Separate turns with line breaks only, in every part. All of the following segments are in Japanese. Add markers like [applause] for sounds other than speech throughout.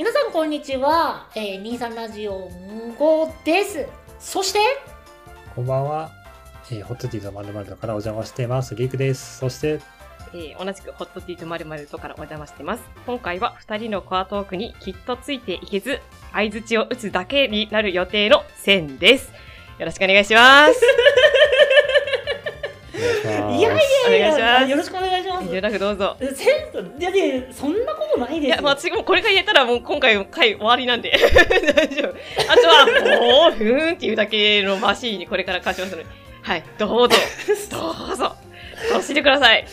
皆さんこんにちは、えー、23ラジオ5ですそして
こんばんは、えーホットティーとまるまるからお邪魔してます。リークです。そして、
えー同じくホットティーとまるまるとからお邪魔してます。今回は二人のコアトークにきっとついていけず、相槌を打つだけになる予定のセンです。よろしくお願いします。[laughs]
い
やいやいやよろしくお願いします
よろしくどうぞ。
いやいやそんなことないですよ
いや、まあ、私もこれが言えたらもう今回回終わりなんで。[laughs] 大丈夫。あとは、もう、ふーんっていうだけのマシーンにこれから貸しますので。はい、どうぞ。どうぞ。楽しんでください。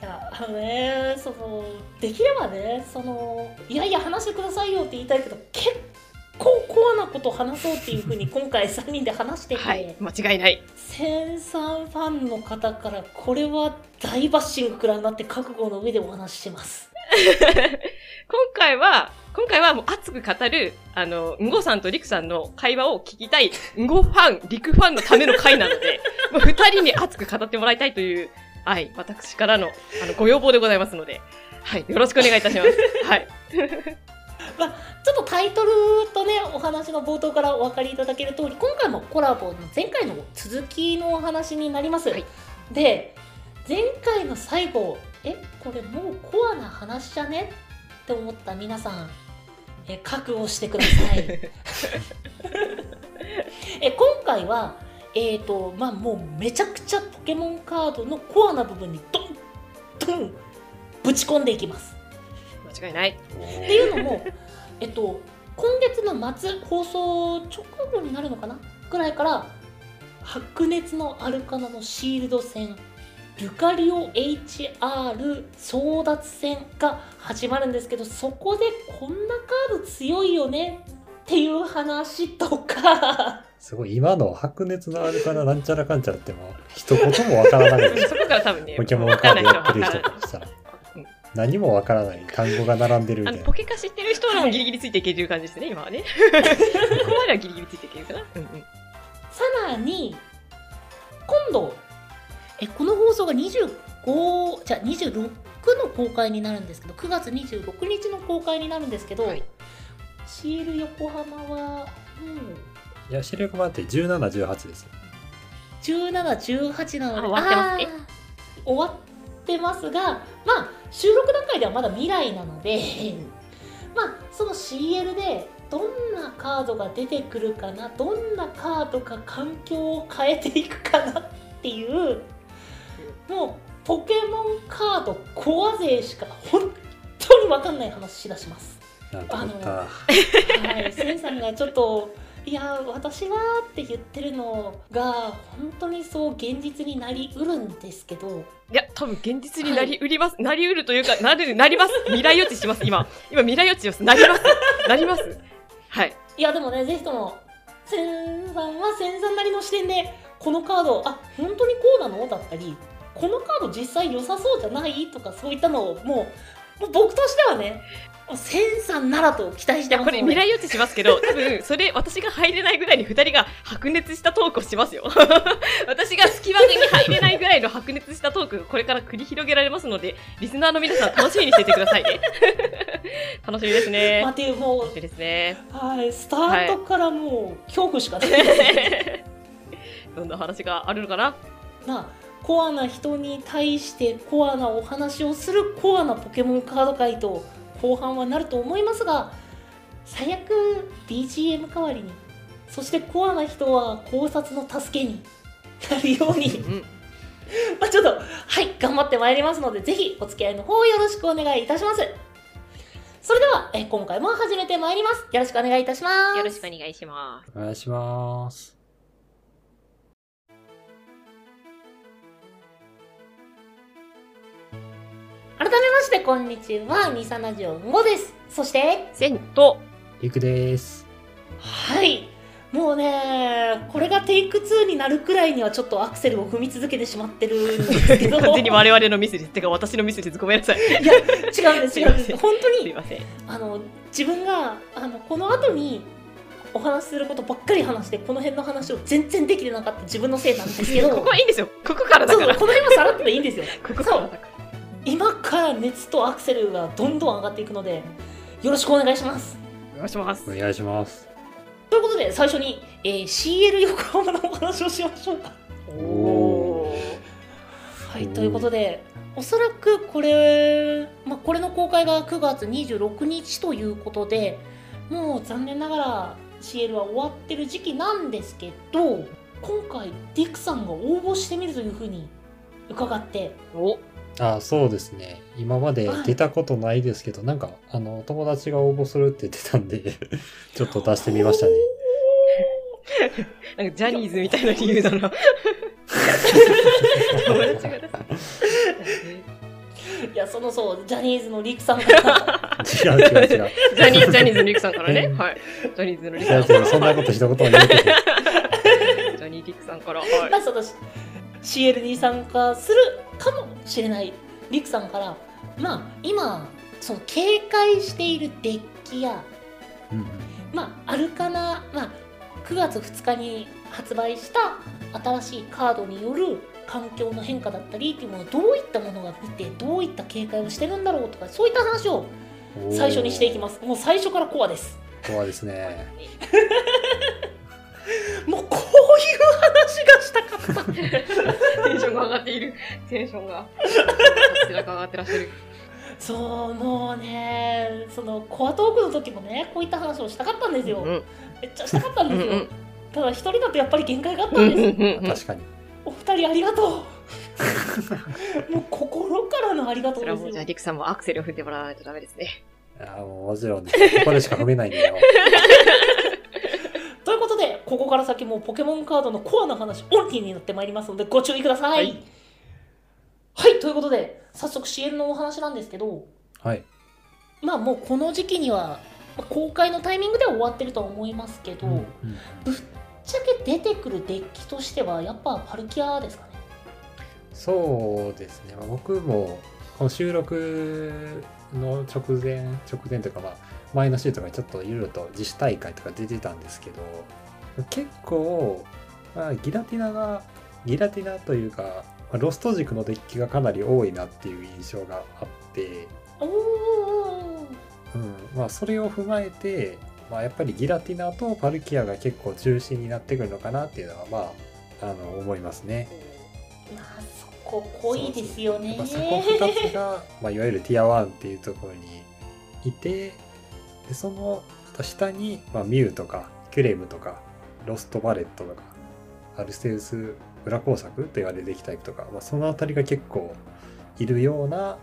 いやあのねそのできればねそのいやいや話してくださいよって言いたいけど結構コアなことを話そうっていうふうに [laughs] 今回3人で話してて、
はい、間違いない。
センさんファンの方からこれは大バッシング食らうなって覚悟の上でお話ししてます [laughs]
今回は、今回はもう熱く語る、あの、んごさんとりくさんの会話を聞きたい、んごファン、りくファンのための会なので、[laughs] もう二人に熱く語ってもらいたいという、はい、私からの、あの、ご要望でございますので、はい、よろしくお願いいたします。はい。
まあ、ちょっとタイトルとねお話の冒頭からお分かりいただける通り今回もコラボの前回の続きのお話になります、
はい。
で前回の最後えこれもうコアな話じゃね？って思った皆さん。え覚悟してください。[laughs] え今回はえっ、とまあもうめちゃくちゃポケモンカードのコアな部分にドンドンぶち込んでいきます
間違いない。
っていうのも、えっと、今月の末放送直後になるのかな？ぐらいから白熱のアルカナのシールド戦ルカリオ HR 争奪戦が始まるんですけどそこでこんなカード強いよねっていう話とか
すごい、今の白熱のあるからなんちゃらかんちゃらっても、一言もわからないです。[laughs]
そこから多分ね、
ポケモンカードやってる人
わかんない
からしたら
うん。
何もわからない単語が並んでるみたいな
ポ。ケカ知ってる人はもうギリギリついていけてる感じですね、今はね。[laughs] ここまではギリギリついていけるかな。うんうん。
さらに今度えこの放送が25じゃあ26の公開になるんですけど9月26日の公開になるんですけど、
はい
シール横浜はもう
いや、視力もあって17、18です。
1718なので
あ終わってますね
あー終わってますがまあ収録段階ではまだ未来なので [laughs] まあその CL でどんなカードが出てくるかなどんなカードが環境を変えていくかなっていうもうポケモンカードコア勢しか本当に分かんない話しだします。
なんと思った。
はい、センさんがちょっといや私はって言ってるのが本当にそう現実になりうるんですけど
いや、多分現実になりうります。[laughs] なりうるというか、なる、なります。未来予知します、今。今、未来予知します。なります。[laughs] なります。はい。
いやでもねぜひともセンさんはセンさんなりの視点でこのカードあ本当にこうなの？だったりこのカード実際良さそうじゃない？とかそういったのをもう僕としてはねセンさんならと期待してます
これ未来予知しますけど、[laughs] 多分、それ、私が入れないぐらいに二人が白熱したトークをしますよ。[laughs] 私が隙間に入れないぐらいの白熱したトークがこれから繰り広げられますので、リスナーの皆さん楽しみにしていてくださいね。[laughs] 楽しみですね。
まあ、っていうも
楽しみですね。
う、はい、スタートからもう恐怖しかないですね
どんな話があるのかな？
まあコアな人に対してコアなお話をするコアなポケモンカード界と後半はなると思いますが最悪 BGM 代わりにそしてコアな人は考察の助けになるように
うん。
まあちょっとはい頑張ってまいりますのでぜひお付き合いの方よろしくお願いいたしますそれではえ今回も始めてまいりますよろしくお願いいたします
よろしくお願いします。
お願いします。
めましてこんにちはニサナジオ5ですそして
センと、
リクです。
はいもうねこれがテイク2になるくらいにはちょっとアクセルを踏み続けてしまってるんですけど [laughs]
完全に我々のミスです。てか、私のミスです。ごめんなさい。
いや違うんです違う [laughs] んです本当に
すいません。
あの自分があのこの後にお話しすることばっかり話してこの辺の話を全然できてなかった自分のせいなんですけど [laughs]
ここはいいんですよ。ここからだから。
そうこの辺はさらっとでいいんですよ
ここからだから。
今から熱とアクセルがどんどん上がっていくのでよろしくお願いします
願いします。
お願いします。
ということで最初に、えー CL 横浜のお話をしましょうか。
お
はい、ということで、おそらくこれ、まあ、これの公開が9月26日ということで、もう残念ながら CL は終わってる時期なんですけど、今回、ディックさんが応募してみるというふうに伺って、
お
あそうですね。今まで出たことないですけど、なんか、あの、友達が応募するって言ってたんで、[laughs] ちょっと出してみましたね。
なんかジャニーズみたいな理由だな。[laughs] 友達が出す
いや、そのそう、ジャニーズのリクさんから、
違う違う違う。[laughs]
ジャニージャニーズのリクさんからね。はい。ジャニーズのリクさん。
違う違う、そんなこと一言も言うてへん。
ジャニーリクさんから。はい
まあ、その CL に参加するかもしれないリクさんから、まあ、今、その警戒しているデッキや、
うんうん。
まあ、アルカナ、まあ、9月2日に発売した新しいカードによる環境の変化だったりっていうものをどういったものが見てどういった警戒をしてるんだろうとかそういった話を最初にしていきます。もう最初からコアです。
怖いですね。[laughs]
もうこういう話がしたかった [laughs]
テンションが上がっている。テンションが。こちらが上がってらっしゃる。
そうもうねそのコアトークの時もねこういった話をしたかったんですよ、
うん
めっちゃしたかったんですよ、
うんうん
ただ一人だとやっぱり限界があった
うんん
です、
うんうん
確かに。
お二人ありがとうもう心からのありがと
そうれはもう、
ですよ
じゃあ、リクさんもアクセルを踏んでもらわないとダメですね。
いや、もうもちろんです。ここでしか踏めないんだよ。
こここから先もうポケモンカードのコアな話オンリーになってまいりますのでご注意ください。
はい。
はい、ということで早速 CL のお話なんですけど
はい。
まあもうこの時期にはまあ公開のタイミングでは終わってるとは思いますけど、
うんうん。
ぶっちゃけ出てくるデッキとしてはやっぱパルキアですかね。
そうですね、まあ、僕もこの収録の直前直前というかまあ前の週とかにちょっといろいろと自主大会とか出てたんですけど結構、まあ、ギラティナがギラティナというかまあロスト軸のデッキがかなり多いなっていう印象があって、
おお
うん。まあ、それを踏まえて、まあ、やっぱりギラティナとパルキアが結構中心になってくるのかなっていうのはまああの思いますね。
まあそこ濃いですよね。
まあ、そこ2つが、まあ、いわゆるティア1っていうところにいてでその下に、まあ、ミュウとかキュレムとかロストバレットとかアルセウス裏工作と言われるデッキタイプとか、まあ、その辺りが結構いるような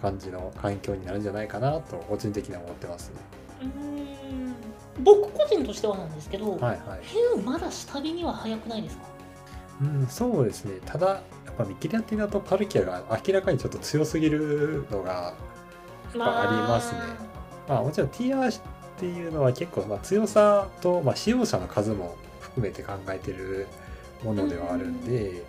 感じの環境になるんじゃないかなと個人的には思ってますね。
うーん僕個人としてはなんですけど、
はいはい。
まだ下火には早くないですか？
うん、そうですね。ただ、やっぱギラティナとパルキアが明らかにちょっと強すぎるのがぱありますねまあもちろん TR っていうのは結構まあ強さと、まあ、使用者の数も含めて考えてるものではあるんで、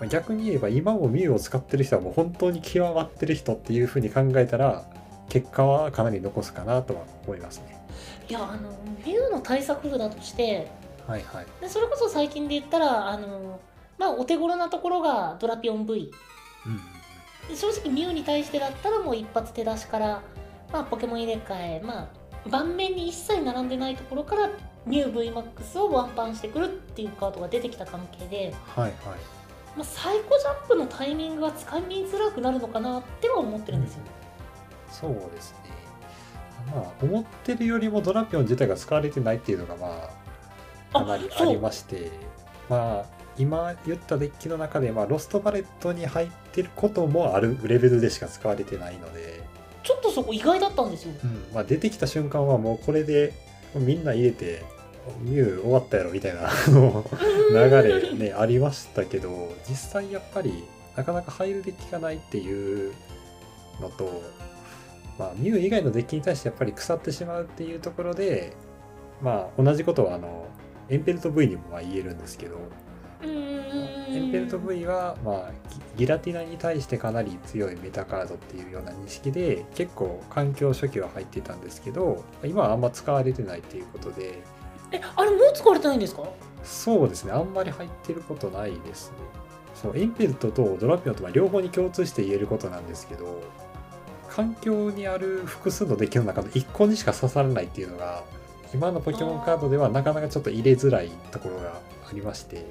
まあ逆に言えば今もミュウを使ってる人はもう本当に極まってる人っていうふうに考えたら結果はかなり残すかなとは思いますね。
いやあのミュウの対策札として
はいはい。
でそれこそ最近で言ったらあのまあお手頃なところがドラピオン V
うん
で正直ミュウに対してだったらもう一発手出しから、まあ、ポケモン入れ替えまあ盤面に一切並んでないところからミュウ VMAX をワンパンしてくるっていうカードが出てきた関係で、
はいはい。
まあ、サイコジャンプのタイミングがつかみづらくなるのかなっては思ってるんですよ。
そうですね。まあ思ってるよりもドラピオン自体が使われてないっていうのがまあかなりありましてまあ今言ったデッキの中で、まあ、ロストバレットに入ってることもあるレベルでしか使われてないので、
とそこ意外だったんですよ。
うんまあ、出てきた瞬間はもうこれでみんな入れてミュウ終わったやろみたいな流れねありましたけど実際やっぱりなかなか入るデッキがないっていうのと、まあ、ミュウ以外のデッキに対してやっぱり腐ってしまうっていうところでまあ同じことはあのエンペルト V にもまあ言えるんですけどエンペルト V は、まあ、ギギラティナに対してかなり強いメタカードっていうような認識で結構環境初期は入ってたんですけど今はあんま使われてないっていうことで。
えあれもう使われてないんですか？
そうですねあんまり入ってることないですね。そうエンペルトとドラピオンとまあ両方に共通して言えることなんですけど環境にある複数のデッキの中の1個にしか刺さらないっていうのが今のポケモンカードではなかなかちょっと入れづらいところがありまして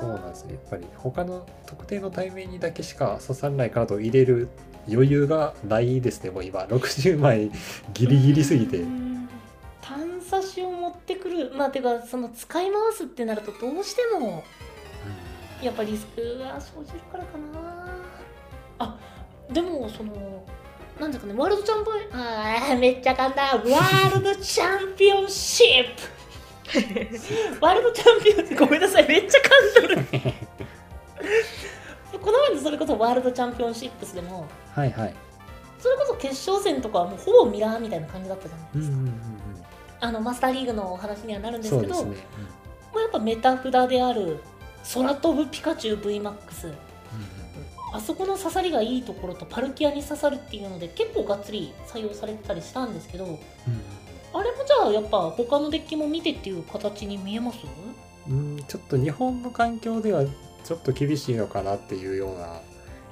そうなんですね。やっぱり他の特定の対面にだけしか刺さらないカードを入れる余裕がないですね。もう今 [laughs] 60枚ギリギリすぎて。
探査しを持ってくる。まあてかその使い回すってなるとどうしてもやっぱリスクが生じるからかな。あでもそのなんですかねワールドチャンピオンあめっちゃ簡単。ワールドチャンピオンシップ。ワールドチャンピオンってごめんなさいめっちゃ噛んどる。[laughs] この前のそれこそワールドチャンピオンシップスでも
はいはい。
それこそ決勝戦とかはもうほぼミラーみたいな感じだったじゃないですか、
うんうんうん
あのマスターリーグのお話にはなるん
うん
ですけど
そうね、
まあやっぱメタ札である空飛ぶピカチュウ VMAX あそこの刺さりがいいところとパルキアに刺さるっていうので結構がっつり採用されてたりしたんですけど
うんうん
あれもじゃあやっぱ他のデッキも見てっていう形に見えます？
うんちょっと日本の環境ではちょっと厳しいのかなっていうような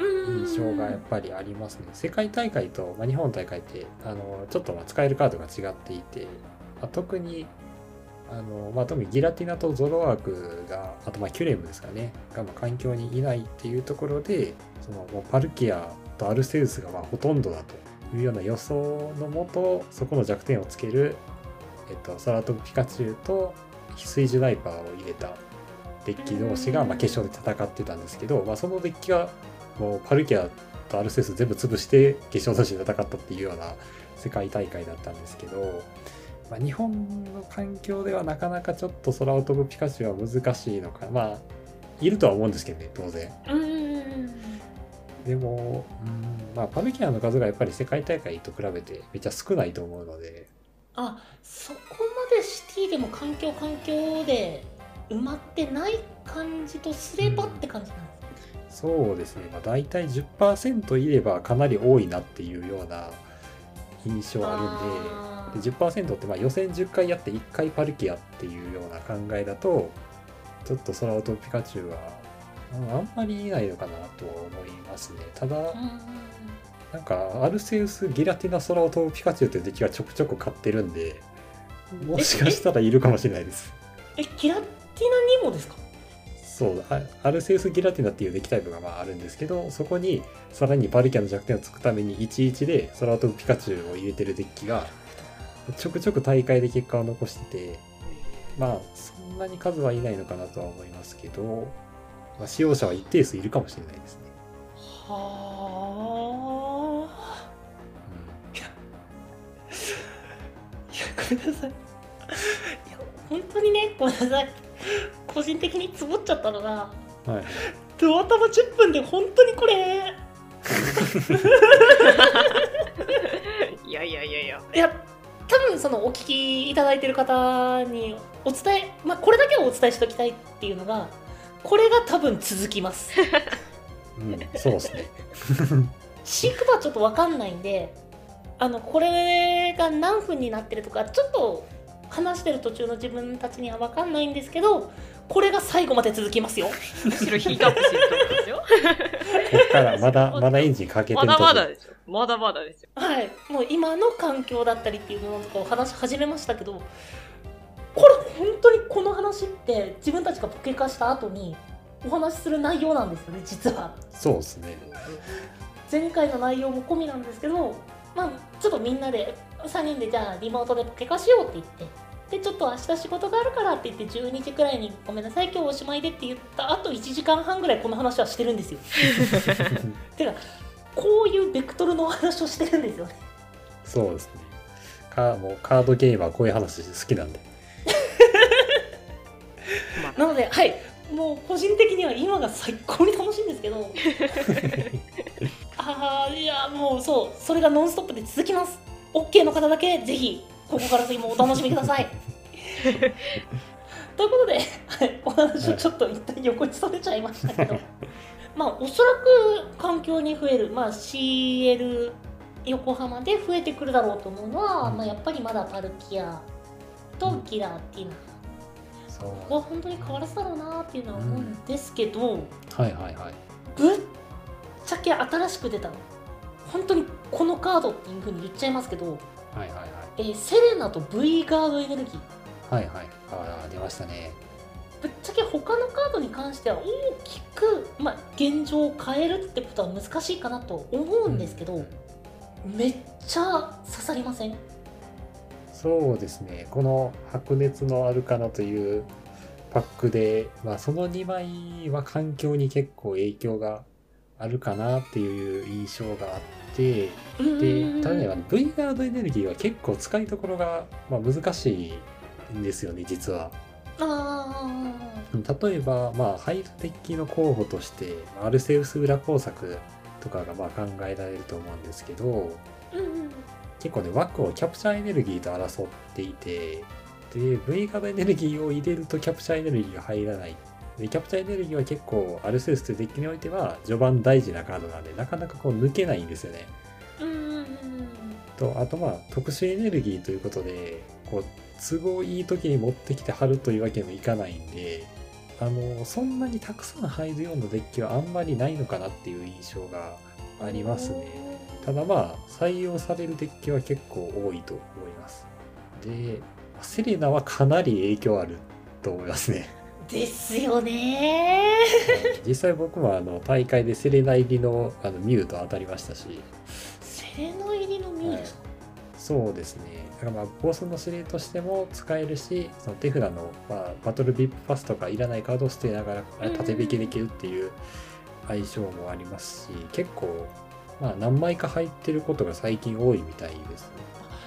印象がやっぱりありますね。世界大会と、まあ、日本大会ってあのちょっとまあ使えるカードが違っていて、まあ、特にあの、まあ、特にギラティナとゾロワークがあとまあキュレムですかね。がまあ環境にいないっていうところでそのもうパルキアとアルセウスがまあほとんどだというような予想のもとそこの弱点をつける、えっと、空飛ぶピカチュウと翡翠ジュナイパーを入れたデッキ同士がまあ決勝で戦ってたんですけど、まあ、そのデッキがもうパルキアとアルセウス全部潰して決勝同士で戦ったっていうような世界大会だったんですけど、まあ、日本の環境ではなかなかちょっと空を飛ぶピカチュウは難しいのかまあいるとは思うんですけどね当然。でも、うんまあ、パルキアの数がやっぱり世界大会と比べてめっちゃ少ないと思うので。
あそこまでシティでも環境環境で埋まってない感じとすればって感じなんです
そうですね、まあ、大体10%いればかなり多いなっていうような印象あるんで。で10%ってまあ予選10回やって1回パルキアっていうような考えだとちょっと空音ピカチュウはうんあんまりいないのかなと思いますね。ただなんかアルセウスギラティナ空音ピカチュウっていうデッキがちょくちょく買ってるんでもしかしたらいるかもしれないです。
えギラティナにもですか？
そうあアルセウスギラティナっていうデッキタイプがまああるんですけどそこにさらにパルキアの弱点をつくために11で空飛ぶピカチュウを入れてるデッキがちょくちょく大会で結果を残しててまあそんなに数はいないのかなとは思いますけど、まあ、使用者は一定数いるかもしれないですね。
はあ。いやごめんなさい。いや本当にねごめんなさい。個人的につぼっちゃったのが
うんはい、
ドア玉10分で本当にこれ。
いやいやいやいや。
いや多分そのお聞きいただいてる方にお伝えまあこれだけはお伝えしておきたいっていうのがこれが多分続きます
うん、そうですね。
飼育はちょっと分かんないんであのこれが何分になってるとかちょっと話してる途中の自分たちには分かんないんですけどこれが最後まで続きますよ
むしろヒートアップしてると思うんですよ。
こっからまだまだエンジンかけて
まだまだですよ。まだまだですよ。
はいもう今の環境だったりっていうのとかを話し始めましたけどこれ本当にこの話って自分たちがポケ化した後にお話しする内容なんですよね実は
そうですね。
前回の内容も込みなんですけどまあちょっとみんなで3人でじゃあリモートでポケ化しようって言ってでちょっと明日仕事があるからって言って12時くらいにごめんなさい今日おしまいでって言ったあと1時間半ぐらいこの話はしてるんですよ [laughs] てかこういうベクトルのお話をしてるんですよね
そうですね。かもうカードゲームはこういう話好きなんで。
ま
なのではい。もう個人的には今が最高に楽しいんですけど。[laughs] ああいやもうそう。それがノンストップで続きます。OK の方だけぜひここから先もお楽しみください。[laughs] ということで、はい、お話をちょっと一旦横にそれちゃいましたけど。[laughs] まあおそらく環境に増える、まあ、CL 横浜で増えてくるだろうと思うのは、
うん。
まあ、やっぱりまだパルキアとキラーっていうのは
そう。
ここは本当に変わらずだろうなっていうのは思うんですけど、
はいはいはい。
ぶっちゃけ新しく出たの。本当にこのカードっていうふうに言っちゃいますけど、
はいはいはい。
えーセレナと V ガードエネルギー。
はいはい。ああ出ましたね。
ぶっちゃけ他のカードに関しては大きく、まあ、現状を変えるってことは難しいかなと思うんですけど、めっちゃ刺さりません？
そうですね。この白熱のアルカナというパックで、まあ、その2枚は環境に結構影響があるかなっていう印象があってでただねあの V ガードエネルギーは結構使いどころが、まあ、難しいんですよね実は。
あ
例えば、まあ、ハイドデッキの候補としてアルセウス裏工作とかがまあ考えられると思うんですけど結構ね枠をキャプチャーエネルギーと争っていてで V ガードエネルギーを入れるとキャプチャーエネルギーが入らない。でキャプチャーエネルギーは結構アルセウスというデッキにおいては序盤大事なカードなんでなかなかこう抜けないんですよね。とあとまあ特殊エネルギーということでこう都合いい時に持ってきて貼るというわけにもいかないんであのそんなにたくさん入るようなデッキはあんまりないのかなっていう印象がありますねただまあ採用されるデッキは結構多いと思います。でセレナはかなり影響あると思いますね。
ですよね。
実際僕もあの大会でセレナ入りのあのミューと当たりましたし。
セレナ入りのミュウですか、
そうですね。だからまあボスの指令としても使えるし、その手札の、まあ、バトルビップパスとかいらないカードを捨てながら
うん。
縦引きできるっていう相性もありますし、結構、まあ、何枚か入ってることが最近多いみたいですね。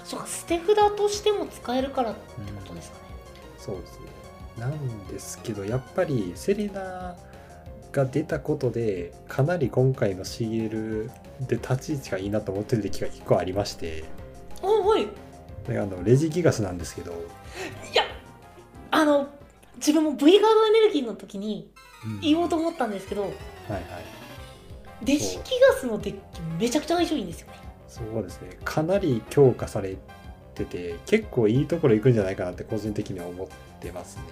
そうか捨て札としても使えるからってことですかね、
そうですね。なんですけど、やっぱりセレナが出たことで、かなり今回の CL で立ち位置がいいなと思ってるデッキが1個ありまして、
あはい
であのレジギガスなんですけど、
いやあの自分も V ガードエネルギーの時に
うん
言おうと思ったんですけど、
はいはい。
デジキガスのデッキめちゃくちゃ相性いいんですよね
そうですね。かなり強化されてて、結構いいところ行くんじゃないかなって個人的には思ってますね。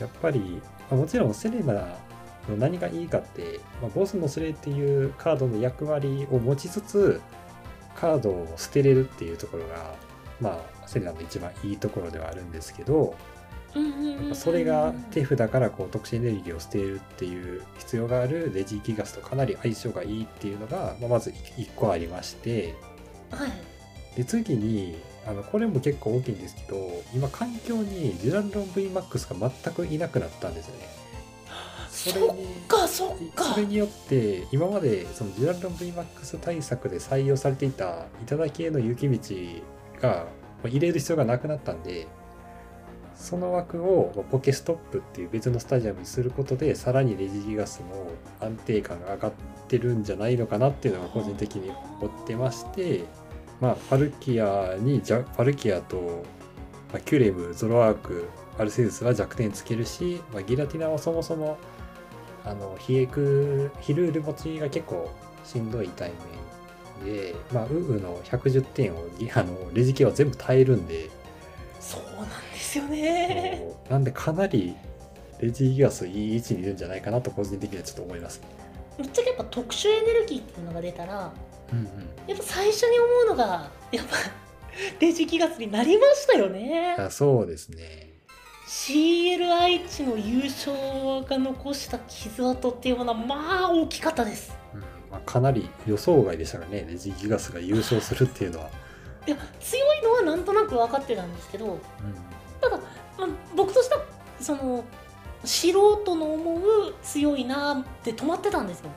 やっぱり、あもちろんセレナの何がいいかって、まあ、ボスのスレっていうカードの役割を持ちつつ、カードを捨てれるっていうところが、まあ、セレナの一番いいところではあるんですけど、やっぱそれが手札からこう特殊エネルギーを捨てるっていう必要があるレジギガスとかなり相性がいいっていうのが、まあ、まず1個ありまして、
はい。
で次にあのこれも結構大きいんですけど今環境にジュランロン VMAX が全くいなくなったんですよね。それ
そっ
に
かそっか。
それによって今までそのジュランロン VMAX 対策で採用されていた頂きへの雪道がまあ入れる必要がなくなったんでその枠をポケストップっていう別のスタジアムにすることでさらにレジギガスの安定感が上がってるんじゃないのかなっていうのが個人的に思ってましてまあファルキアにファルキアと、まあ、キュレムゾロアークアルセウスは弱点つけるし、まあ、ギラティナはそもそもあのヒエクヒルール持ちが結構しんどい対面で、まあ、ウーの110点をあのレジ系は全部耐えるんで、
そうなんですよね。
なんでかなりレジギガスいい位置にいるんじゃないかなと個人的にはちょっと思います。
ぶっちゃけやっぱ特殊エネルギーっていうのが出たら
うんうん、
やっぱ最初に思うのがやっぱレジギガスになりましたよね。
あそうですね。
CL 愛知の優勝が残した傷跡っていうものはまあ大きかったです。
うん。まあ、かなり予想外でしたからね。レジギガスが優勝するっていうのは。
いや強いのはなんとなく分かってたんですけど
うん
ただ、まあ、僕としてはその素人の思う強いなって止まってたんですよ。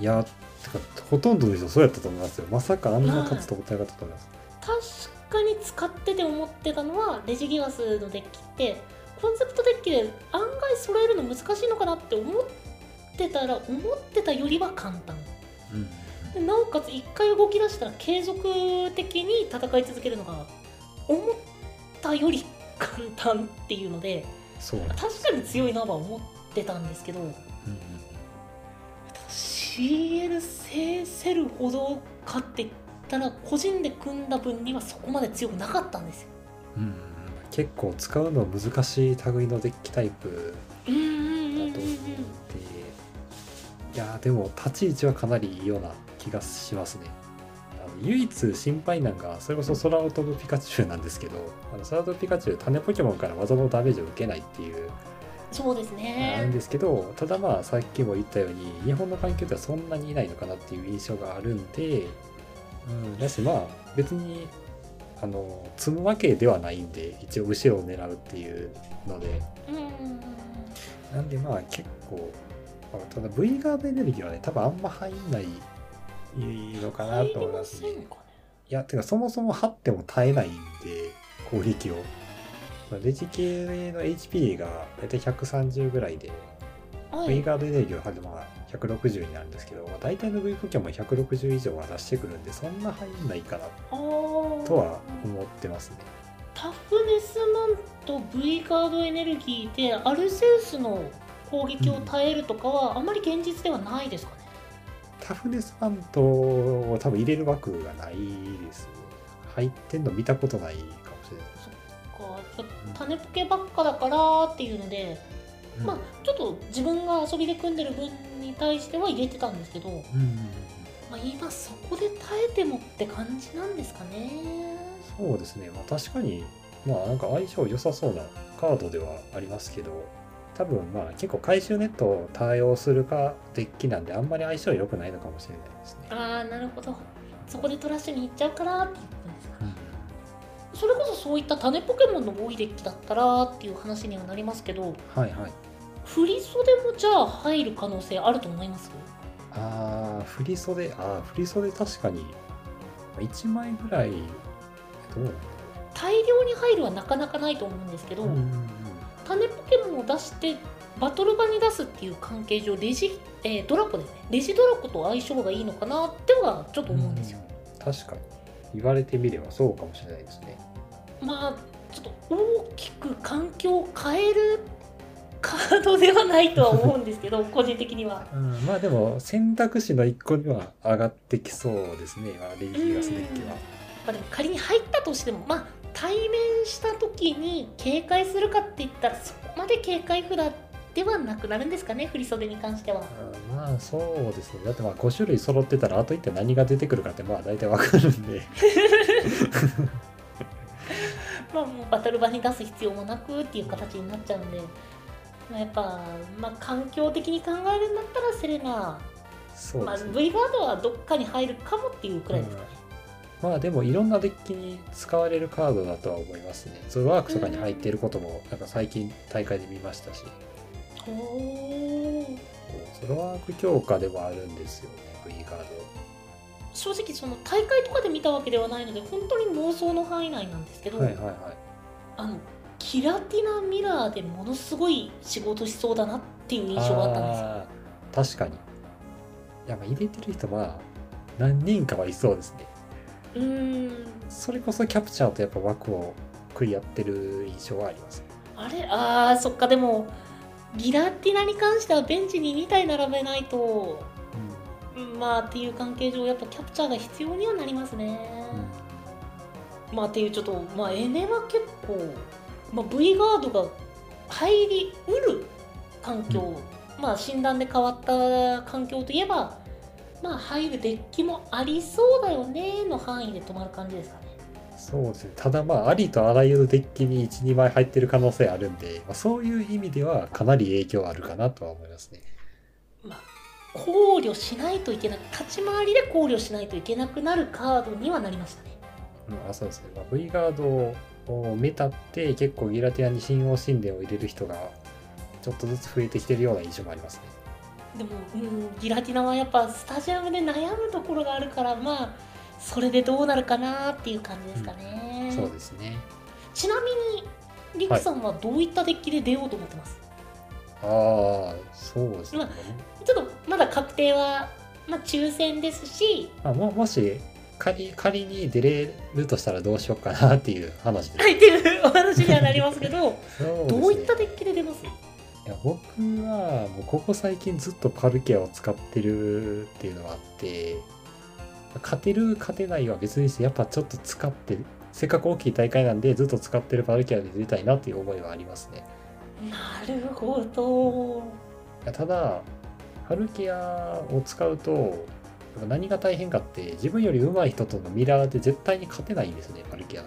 いやてかほとんどの人そうやったと思いますよ。まさかあんな勝つと思ってなかったと思います。
確かに使ってて思ってたのはレジギガスのデッキってコンセプトデッキで案外揃えるの難しいのかなって思ってたら思ってたよりは簡単。
うん。
でなおかつ1回動き出したら継続的に戦い続けるのが思ったより簡単っていうので
そう
確かに強いなとは思ってたんですけど
うんうん
CL 制せるほどかって言ったら個人で組んだ分にはそこまで強くなかったんですよ。
うんうん結構使うの難しい類のデッキタイプだと思うんで、いやーでも立ち位置はかなりいいような気がしますね。唯一心配なんがそれこそ空を飛ぶピカチュウなんですけどあの空を飛ぶピカチュウ種ポケモンから技のダメージを受けないっていう。
そうです
なん
ね
ですけどただまあさっきも言ったように日本の環境ではそんなにいないのかなっていう印象があるんで、うん、だしまあ別にあの積むわけではないんで一応後ろを狙うっていうので。
うん
なんでまあ結構、まあただ V ガードエネルギーはね多分あんま入んないのかなと思いますね。いや、てかそもそも張っても耐えないんで、攻撃を。まあレジ系の HP が大体130ぐらいで、
は
V
い
ガードエネルギーはまあ160になるんですけど、まあ、大体の V ポケモン160以上は出してくるんで、そんな入んないかなとは思ってますね。
タフネスマンと V ガードエネルギーでアルセウスの攻撃を耐えるとかはあまり現実ではないですかね、
タフネスマントを多分入れる枠がないですね。入ってんの見たことないかもしれない。
そっか種ポケばっかだからっていうので、
うん。
まあちょっと自分が遊びで組んでる分に対しては入れてたんですけど、
うん。
まあ、今そこで耐えてもって感じなんですかね。
そうですね、まあ、確かに、まあなんか相性良さそうなカードではありますけど、多分まあ結構回収ネットを対応するかデッキなんで、あんまり相性良くないのかもしれないですね。
ああなるほど。そこでトラッシュに行っちゃうからっていうことですか？
うん。
それこそそういった種ポケモンの多いデッキだったらっていう話にはなりますけど
はいはい。
振り袖もじゃあ入る可能性あると思います？
ああ、振り袖、ああ、振り袖確かに、1枚ぐらい、どう
大量に入るはなかなかないと思うんですけど、
うん
種ポケモンを出してバトル場に出すっていう関係上レジ、えードラコですねレジドラコと相性がいいのかなってはちょっと思うんですよ、
うん確かに。言われてみればそうかもしれないですね。
まあちょっと大きく環境を変えるカードではないとは思うんですけど [laughs] 個人的には
うん、まあでも選択肢の1個には上がってきそうですね、今レギガスデッキは。
まあでも仮に入ったとしてもまあ対面した時に警戒するかって言ったらそこまで警戒札ではなくなるんですかね振り袖に関しては
うんまあそうですね。だってまあ5種類揃ってたらあと一体何が出てくるかってまあ大体わかるんで。[laughs]
まあもうバトル場に出す必要もなくっていう形になっちゃうんで、まあ、やっぱ、まあ、環境的に考えるんだったらセレナ、まあ。V ガードはどっかに入るかもっていうくらいですかね、
まあでもいろんなデッキに使われるカードだとは思いますね。ゾロワークとかに入っていることもなんか最近大会で見ましたし、
おー
ゾロワーク強化でもあるんですよね、V カード。
正直その大会とかで見たわけではないので本当に妄想の範囲内なんですけど、
はいはいはい。
あのキラティナミラーでものすごい仕事しそうだなっていう印象があったんですよ
確かに。いや、まあ入れてる人まあ何人かはいそうですね。
うーん。
それこそキャプチャーとやっぱ枠を食い合ってる印象はあります。
あれ？あーそっか。でもギラティナに関してはベンチに2体並べないとうん。まあっていう関係上やっぱキャプチャーが必要にはなりますね、まあっていうちょっとまあエネは結構、まあ、V ガードが入りうる環境、まあ診断で変わった環境といえばまあ入るデッキもありそうだよねの範囲で止まる感じですかね
そうですね。ただまあ、ありとあらゆるデッキに1、2枚入ってる可能性あるんで、まあ、そういう意味ではかなり影響あるかなとは思いますね。
まあ考慮しないといけない立ち回りで考慮しないといけなくなるカードにはなりましたね
うん、あそうですね。まあ、V ガードをメタって結構ギラティアに信用神殿を入れる人がちょっとずつ増えてきてるような印象もありますね。
でも、うん、ギラティナはやっぱスタジアムで悩むところがあるからまあそれでどうなるかなっていう感じですかね、
そうですね。
ちなみにリクさんはどういったデッキで出ようと思ってます、
ああ、そうですね。
まちょっとまだ確定は、まあ、抽選ですし
まあ、ももし仮仮に出れるとしたらどうしようかなっていう話です。
はいっていうお話にはなりますけど
ね
どういったデッキで出ます？
いや僕はもうここ最近ずっとパルキアを使ってるっていうのがあって勝てる勝てないは別にしてやっぱちょっと使ってせっかく大きい大会なんでずっと使ってるパルキアで出たいなっていう思いはありますね。
なるほど。
いやただパルキアを使うとぱ何が大変かって自分より上手い人とのミラーで絶対に勝てないんですねパルキア
あ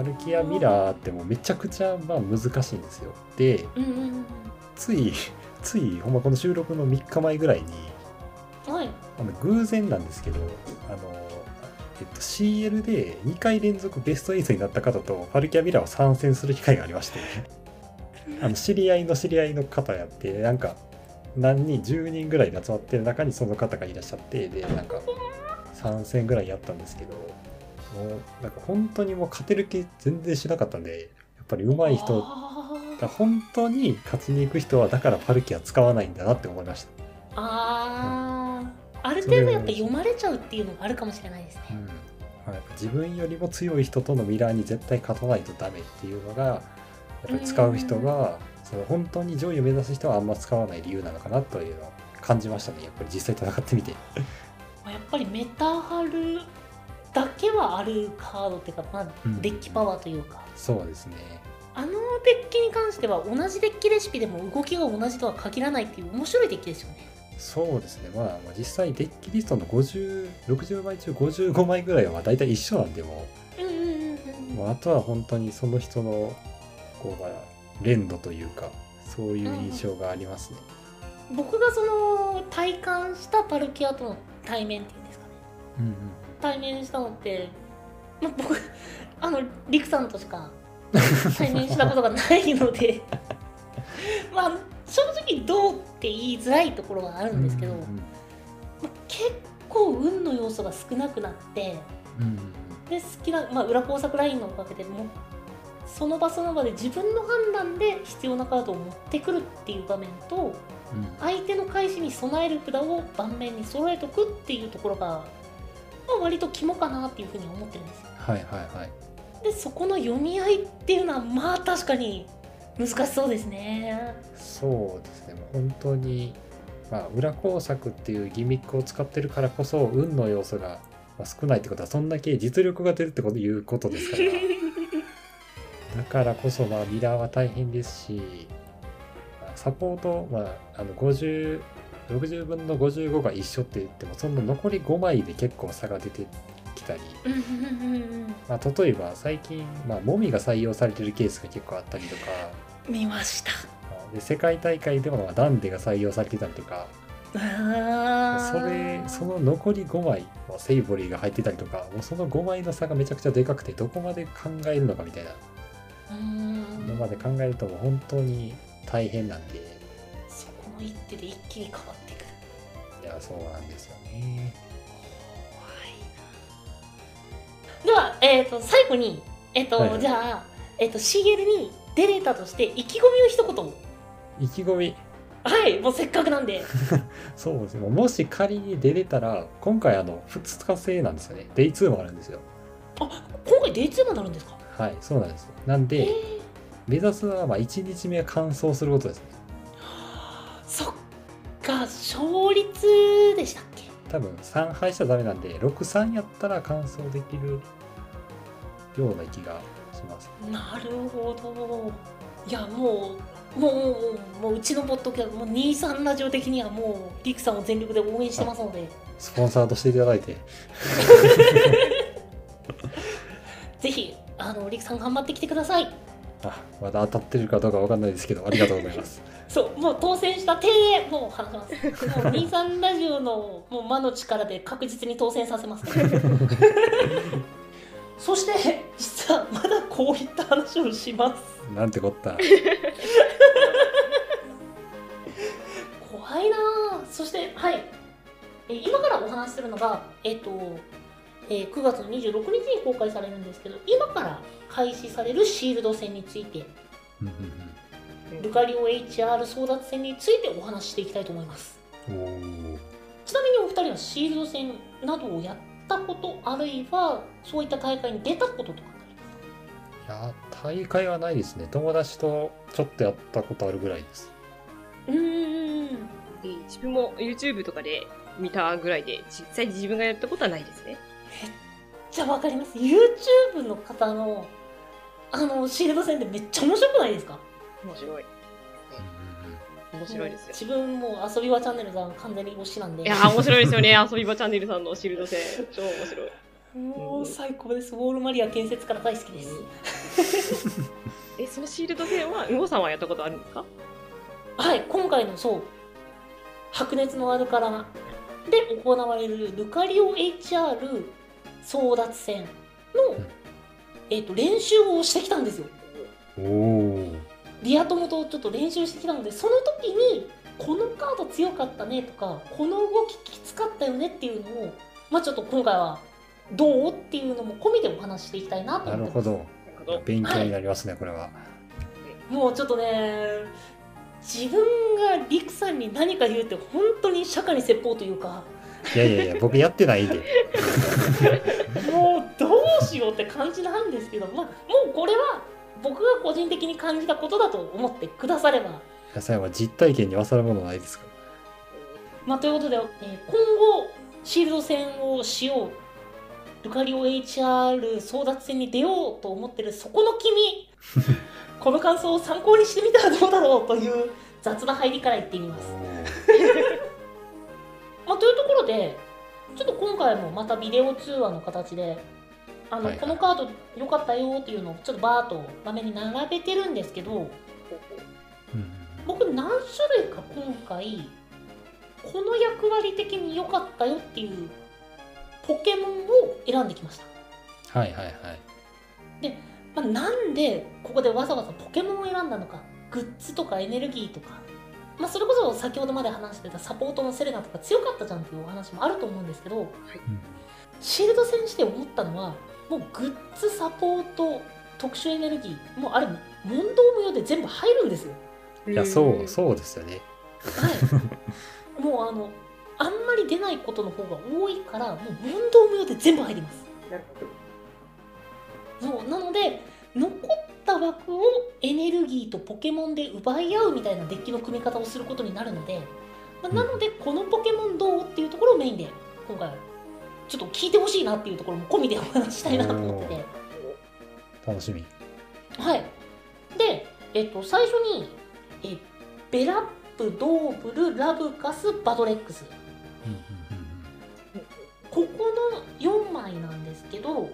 ー
パルキアミラーってもうめちゃくちゃまあ難しいんですよ。で
うんうん
ついついほんまこの収録の3日前ぐらいに
うんはい。
あの偶然なんですけどあの、えっと、CL で2回連続ベスト8になった方とパルキアミラーを参戦する機会がありまして。[laughs] あの知り合いの知り合いの方やってなんか何人10人ぐらいで集まってる中にその方がいらっしゃってでなんか参戦ぐらいやったんですけどもうなんか本当にもう勝てる気全然しなかったんでやっぱり上手い人が本当に勝ちに行く人はだからパルキア使わないんだなって思いました。
あー。ある程度やっぱ読まれちゃうっていうのがあるかもしれないですね。
うん。まあやっぱ自分よりも強い人とのミラーに絶対勝たないとダメっていうのがやっぱり使う人がその本当に上位を目指す人はあんま使わない理由なのかなというのを感じましたね。やっぱり実際戦ってみて。
まあやっぱりメタハルだけはあるカードっていうか、まあ
うん、
デッキパワーというか、
そうですね。
あのデッキに関しては同じデッキレシピでも動きが同じとは限らないっていう面白いデッキですよね。
そうですね。まあまあ実際デッキリストの50、60枚中55枚ぐらいは大体一緒なんでも
う。んうんうんうん。
う、まあ、あとは本当にその人のこうまあ連動というかそういう印象がありますね。
僕がその体感したパルキアとの対面っていうんですかね。
うんうん
対面したのって、まあ、僕あのリクさんとしか対面したことがないので [laughs] まあ正直どうって言いづらいところはあるんですけど、
うんうん
まあ結構運の要素が少なくなって
うんうん。
で好きな、まあ、裏工作ラインのおかげでもうその場その場で自分の判断で必要なカードを持ってくるっていう場面と
うん。
相手の返しに備える札を盤面に揃えとくっていうところが、まあ、割と肝かなっていうふうに思ってるんですよ
はいはいはい。
でそこの読み合いっていうのはまあ確かに難しそうですね
そうですね。もう本当に、まあ、裏工作っていうギミックを使ってるからこそ運の要素がまあ少ないってことはそんだけ実力が出るってこということですから。[laughs] だからこそまあミラーは大変ですし、まあサポート、まあ、あの50 60分の55が一緒って言ってもその残り5枚で結構差が出てきたり、まあ、例えば最近、まあ、モミが採用されてるケースが結構あったりとか。
見ました。
で世界大会でもまあダンデが採用されてたりとか。
あ
それその残り5枚まあセイボリーが入ってたりとか。もうその5枚の差がめちゃくちゃでかくてどこまで考えるのかみたいな。
うん。
のまで考えるともう本当に大変なんで。
そこの一手で一気に変わってくる
いやそうなんですよね。
では、えー、と最後に、えーと
はい。はい
じゃあ、えー、と CL に出れたとして意気込みを一言。
意気込み。
はいもうせっかくなんで。[laughs]
そうですね。もし仮に出れたら今回あの2日制なんですよね。デイ2もあるんですよ。
今回 Day2 もなるんですか？
はいそうなんですなん
え
で
ー、
目指すはまあ1日目は完走することですね。
そっか勝率でしたっけ？
多分3敗しちゃダメなんで63やったら完走できるような気がします。
なるほど。いやもうもうもうもうもううちのポッドキャストもう23ラジオ的にはもうリクさんを全力で応援してますので
スポンサーとしていただいて
ぜひあのリクさん頑張ってきてください
あまだ当たってるかどうかわかんないですけどありがとうございます
そうもう当選した手でもう話します。もう23ラジオのもう魔の力で確実に当選させます、[laughs] そして実はまだこういった話をします。
なんてこった。
怖いな。あそしてはい。えー今からお話しするのがえっ、と、えー9月の26日に公開されるんですけど今から開始されるシールド戦について。
うん
ルカリオ HR 争奪戦についてお話ししていきたいと思います。ちなみにお二人はシールド戦などをやったことあるいはそういった大会に出たこととかあります
いや大会はないですね。友達とちょっとやったことあるぐらいです。
うーん。
自分も YouTube とかで見たぐらいで、実際に自分がやったことはないですね。
じゃあわかります。YouTube の方のあのシールド戦ってめっちゃ面白くないですか？
面白い。面白いですよ。
自分も遊び場チャンネルさん完全に推しなんで
いやー面白いですよね。遊び場チャンネルさんのシールド戦。[laughs] 超面白い。
もう最高ですウォールマリア建設から大好きです、[laughs]
え、そのシールド戦は、うごさんはやったことあるんですか？
はい今回のそう白熱のアルカラで行われるルカリオ HR 争奪戦の、えっと練習をしてきたんですよ
おお
リア友とちょっと練習してきたのでその時にこのカード強かったねとかこの動ききつかったよねっていうのをまあちょっと今回はどうっていうのも込みでお話ししていきたいなと
な
思ってます。
るほど。勉強になりますね、これは。
もうちょっとね自分がリクさんに何か言うって本当に釈迦に説法というか。
いやいやいや [laughs] 僕やってないんで。
もうどうしようって感じなんですけど、まあ、もうこれは僕が個人的に感じたことだと思ってくだされば。
野菜は実体験に勝るものないですか？
まあ、ということで、えー今後シールド戦をしようルカリオ HR 争奪戦に出ようと思ってるそこの君 [laughs] この感想を参考にしてみたらどうだろうという雑な入りから言ってみます。[laughs] まあ、というところでちょっと今回もまたビデオ通話の形であの、
はいはい。
このカード良かったよっていうのをちょっとバーッと画面に並べてるんですけど
うん
僕何種類か今回この役割的に良かったよっていうポケモンを選んできました、
はいはいはい。
まあ、なんでここでわざわざポケモンを選んだのかグッズとかエネルギーとか、まあ、それこそ先ほどまで話してたサポートのセレナとか強かったじゃんっていうお話もあると思うんですけどシールド戦して思ったのはもうグッズサポート特殊エネルギーもうあれ問答無用で全部入るんですよ。
いやそうそうですよね。
はい。もうあのあんまり出ないことの方が多いからもう問答無用で全部入ります。
なるほど。
そうなので残った枠をエネルギーとポケモンで奪い合うみたいなデッキの組み方をすることになるので、まあなのでこのポケモンどうっていうところをメインで今回ちょっと聞いてほしいなっていうところも込みでお話ししたいなと思ってて。
楽しみ。
はい。で、えっと、最初にえベラップドーブルラブカスバドレックス。ここの4枚なんですけど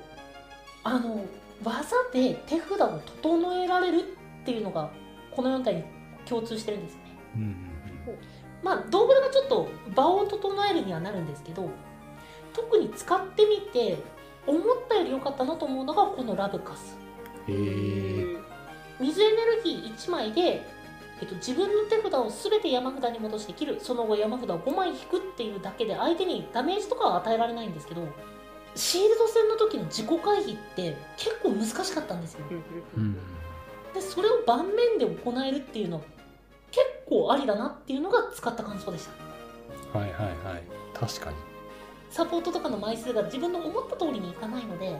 あの技で手札を整えられるっていうのがこの4体に共通してるんですね。
うんうんうん。
まあドーブルがちょっと場を整えるにはなるんですけど特に使ってみて思ったより良かったなと思うのがこのラブカス。水エネルギー1枚で、えっと、自分の手札を全て山札に戻して切る。その後山札を5枚引くっていうだけで相手にダメージとかは与えられないんですけどシールド戦の時の自己回避って結構難しかったんですよ。
うん
でそれを盤面で行えるっていうのは結構ありだなっていうのが使った感想でした。
はいはいはい。確かに
サポートとかの枚数が自分の思った通りにいかないので、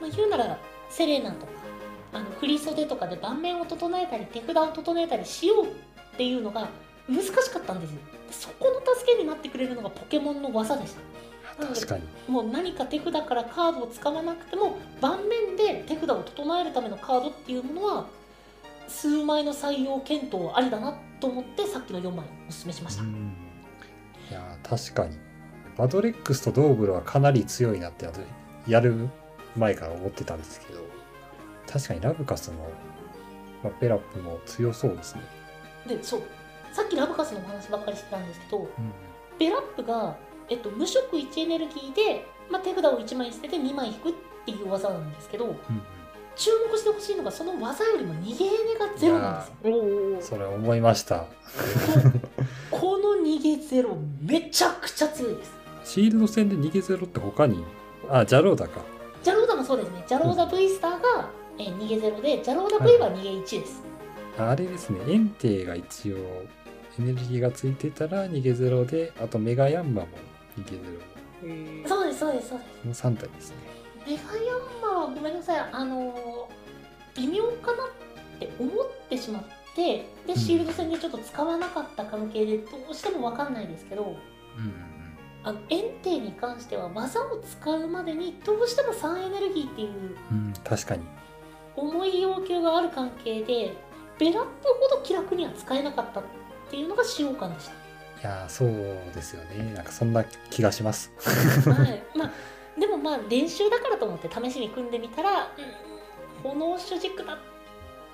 まあ、言うならセレナとかあの振り袖とかで盤面を整えたり手札を整えたりしようっていうのが難しかったんですよ。でそこの助けになってくれるのがポケモンの技でした。
確かに。
もう何か手札からカードを使わなくても盤面で手札を整えるためのカードっていうものは数枚の採用検討ありだなと思ってさっきの4枚おすすめしました、
うん。いやー確かにバドレックスとドーブルはかなり強いなって私やる前から思ってたんですけど確かにラブカスも、まあ、ペラップも強そうですね、
でそう。さっきラブカスのお話ばっかりしてたんですけど
うん。
ベラップが、えっと、無色1エネルギーで、まあ、手札を1枚捨てて2枚引くっていう技なんですけど
うん
注目してほしいのがその技よりも逃げエネがゼロなんですよ。
それ思いました。
この逃げゼロめちゃくちゃ強いです
シールド戦で逃げゼロって他に？あジャローダか。
ジャローダもそうですね。ジャローダ V スターが、えー逃げゼロでジャローダ V は逃げ1です、
あれですね。エンテが一応エネルギーがついてたら逃げゼロであとメガヤンマも逃げゼロ。
へー
そうですそうですそうです。
この3体ですね。
メガヤンマはごめんなさい。あのー微妙かなって思ってしまってで
ん。
シールド戦でちょっと使わなかった関係でどうしても分かんないですけど。
うん
あのエンテイに関しては技を使うまでにどうしても3エネルギーっていう
うんうん確かに。
重い要求がある関係でベラップほど気楽には使えなかったっっていうのが使用感でした。
いやーそうですよね。なんかそんな気がします。
はい、[laughs] まあでもまあ練習だからと思って試しに組んでみたら、うん、炎主軸だっ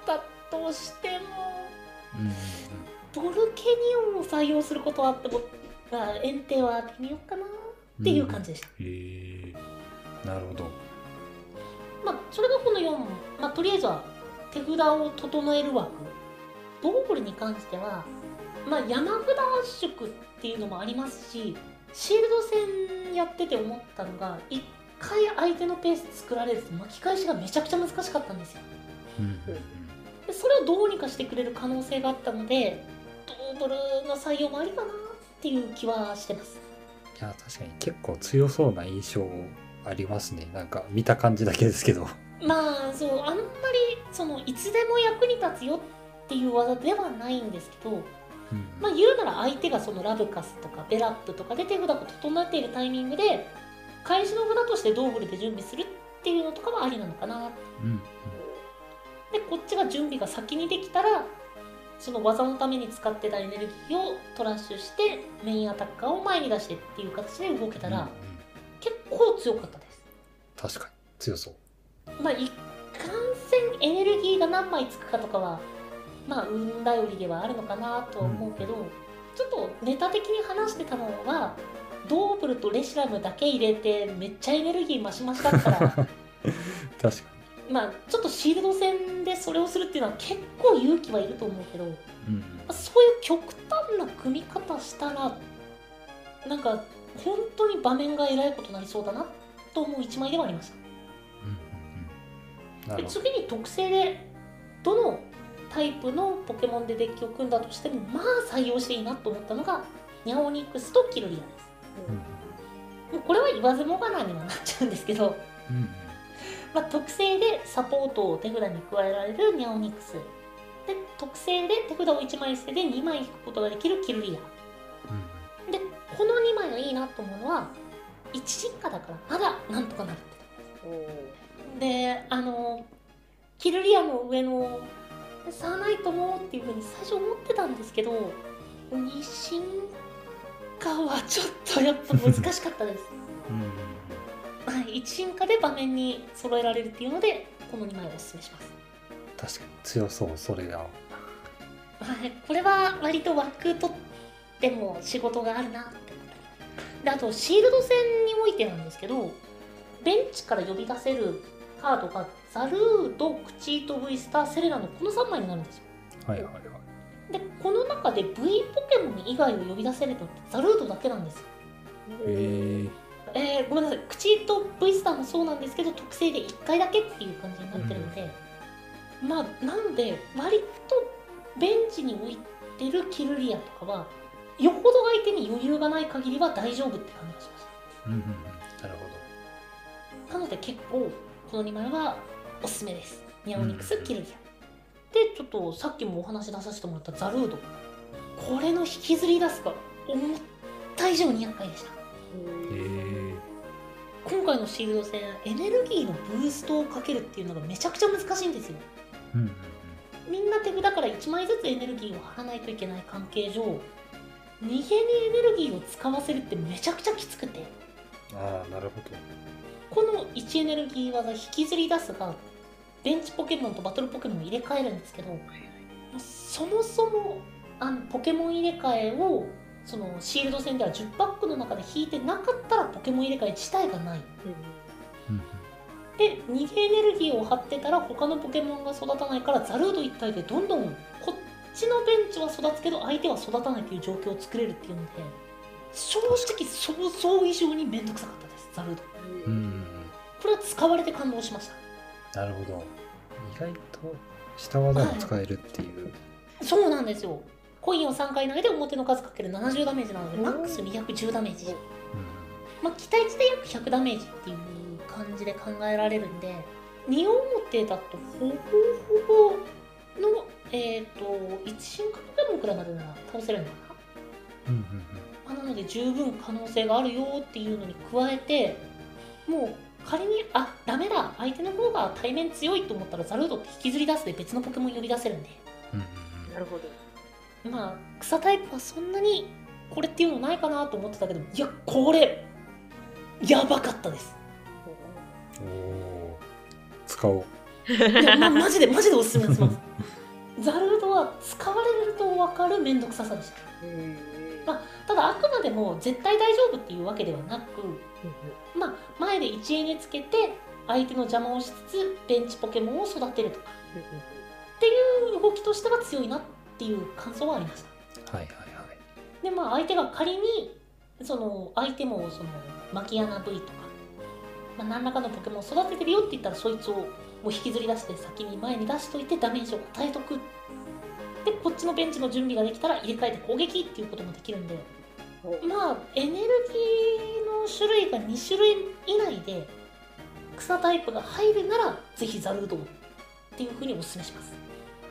たとしても
うんうん
ボルケニオンを採用することはあっても、まあ、園庭は微妙かなっていう感じでした。
うんへえなるほど。
まあそれがこの4問、まあ、とりあえずは手札を整える枠ドーブルに関しては、まあ、山札圧縮っていうのもありますしシールド戦やってて思ったのが1回相手のペース作られると巻き返しがめちゃくちゃ難しかったんですよ。でそれをどうにかしてくれる可能性があったのでドーブルの採用もありかなっていう気はしてます。
いや確かに結構強そうな印象ありますね。なんか見た感じだけですけど。
まあそうあんまりそのいつでも役に立つよっていう技ではないんですけど
うん
まあ、言うなら相手がそのラブカスとかベラップとかで手札を整えているタイミングで返しの札としてドーブルで準備するっていうのとかはありなのかな。
うん。
でこっちが準備が先にできたらその技のために使ってたエネルギーをトラッシュしてメインアタッカーを前に出してっていう形で動けた
うんうん。
ら結構強かったです。
確かに強そう。
まあ一貫戦エネルギーが何枚つくかとかはまあ運頼りではあるのかなとは思うけど、ちょっとネタ的に話してたのはドーブルとレシラムだけ入れてめっちゃエネルギー増し増しだったら。[laughs]
確か
まあちょっとシールド戦でそれをするっていうのは結構勇気はいると思うけど、
うん。
あそういう極端な組み方したらなんか本当に場面がえらいことになりそうだなと思う一枚ではありました。
うんうん。
次に特性でどのタイプのポケモンでデッキを組んだとしてもまあ採用していいなと思ったのがニャオニクスとキルリアです。
うん。
もうこれは言わずもがなにはなっちゃうんですけど、
うんうん
まあ、特性でサポートを手札に加えられるニャオニクス。で特性で手札を1枚捨てで2枚引くことができるキルリア。
うん。
でこの2枚がいいなと思うのは1進化だからまだなんとかなるって。であのキルリアの上のサーナイトもっていうふうに最初思ってたんですけど二進化はちょっとやっぱ難しかったです。
うんうん
は [laughs] い一進化で場面に揃えられるっていうのでこの2枚をおすすめします。
確かに強そうそれが。
はい。これは割と枠取っても仕事があるなって思って。ますであとシールド戦においてなんですけどベンチから呼び出せるカードがザルード、クチート、ブイスター、セレナのこの3枚になるんですよ。
はいはいはい。
でこの中で V ポケモン以外を呼び出せるのってザルードだけなんですよ。
へえ
えーごめんなさい。口と V スターもそうなんですけど特性で1回だけっていう感じになってるので、まあなので割とベンチに置いてるキルリアとかはよほど相手に余裕がない限りは大丈夫って感じがしまし
うんうんうん。なるほ
たなので結構この2枚はおすすめです。ニャオニクス、
うん
キルリア。でちょっとさっきもお話出させてもらったザルード。これの引きずり出すが思った以上に厄介でした。
どへえ
今回のシールド戦エネルギーのブーストをかけるっていうのがめちゃくちゃ難しいんですよ。
うんうん
みんな手札から1枚ずつエネルギーを張らないといけない関係上逃げにエネルギーを使わせるってめちゃくちゃきつくて。
うんああなるほど。
この1エネルギー技引きずり出すがベンチポケモンとバトルポケモンを入れ替えるんですけどそもそもあのポケモン入れ替えをそのシールド戦では10パックの中で引いてなかったらポケモン入れ替え自体がない。
うんうん。
で逃げエネルギーを張ってたら他のポケモンが育たないからザルード一体でどんどんこっちのベンチは育つけど相手は育たないという状況を作れるっていうので正直想像以上に面倒くさかったです。ザルード。
うん
これは使われて感動しました。
なるほど。意外と下技も使えるっていう、
そうなんですよコインを3回投げて表の数かける70ダメージなのでマックス210ダメージ。
うん。
まあ期待値で約100ダメージっていう感じで考えられるんで2表だとほぼほぼのえっ、と1進化ポケモンくらいまでなら倒せるのか
うんうん
な、まあ、なので十分可能性があるよっていうのに加えてもう仮にあダメだ相手の方が対面強いと思ったらザルードって引きずり出すで別のポケモン呼び出せるんで。
うんうんうん。
なるほど。
まあ草タイプはそんなにこれっていうのないかなと思ってたけどいやこれやばかったです。
おお使おう。
いや、ま、マジでマジでおすすめしますザルードは使われると分かる面倒くささでした。まただあくまでも絶対大丈夫っていうわけではなくまあ前で1円につけて相手の邪魔をしつつベンチポケモンを育てると。かっていう動きとしては強いなっていう感想はありました。
はいはいはい。
でまあ相手が仮にその相手もそのマキアナ V とか、まあ、何らかのポケモンを育ててるよって言ったらそいつをもう引きずり出して先に前に出しといてダメージを与えとくでこっちのベンチの準備ができたら入れ替えて攻撃っていうこともできるんでまあエネルギーの種類が2種類以内で草タイプが入るならぜひザルードンっていうふうにお勧めします。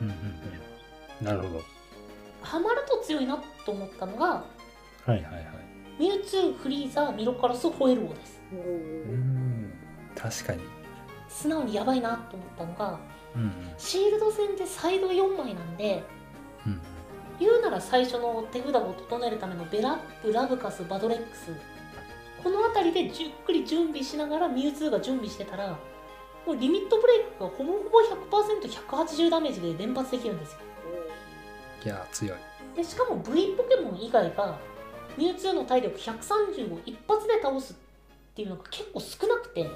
うんうんうんなるほど。
ハマると強いなと思ったのが
はいはいはい。
ミュウツーフリーザーミロカラスホエルオーです。
うーん確かに。
素直にやばいなと思ったのが
うんうん。
シールド戦でサイド4枚なんで
うん
言うなら最初の手札を整えるためのベラップラブカスバドレックスこの辺りでじっくり準備しながらミュウツーが準備してたらもうリミットブレイクがほぼほぼ 100%180 ダメージで連発できるんですよ
いや強い。
でしかも V ポケモン以外がミュウツーの体力130を一発で倒すっていうのが結構少なくて、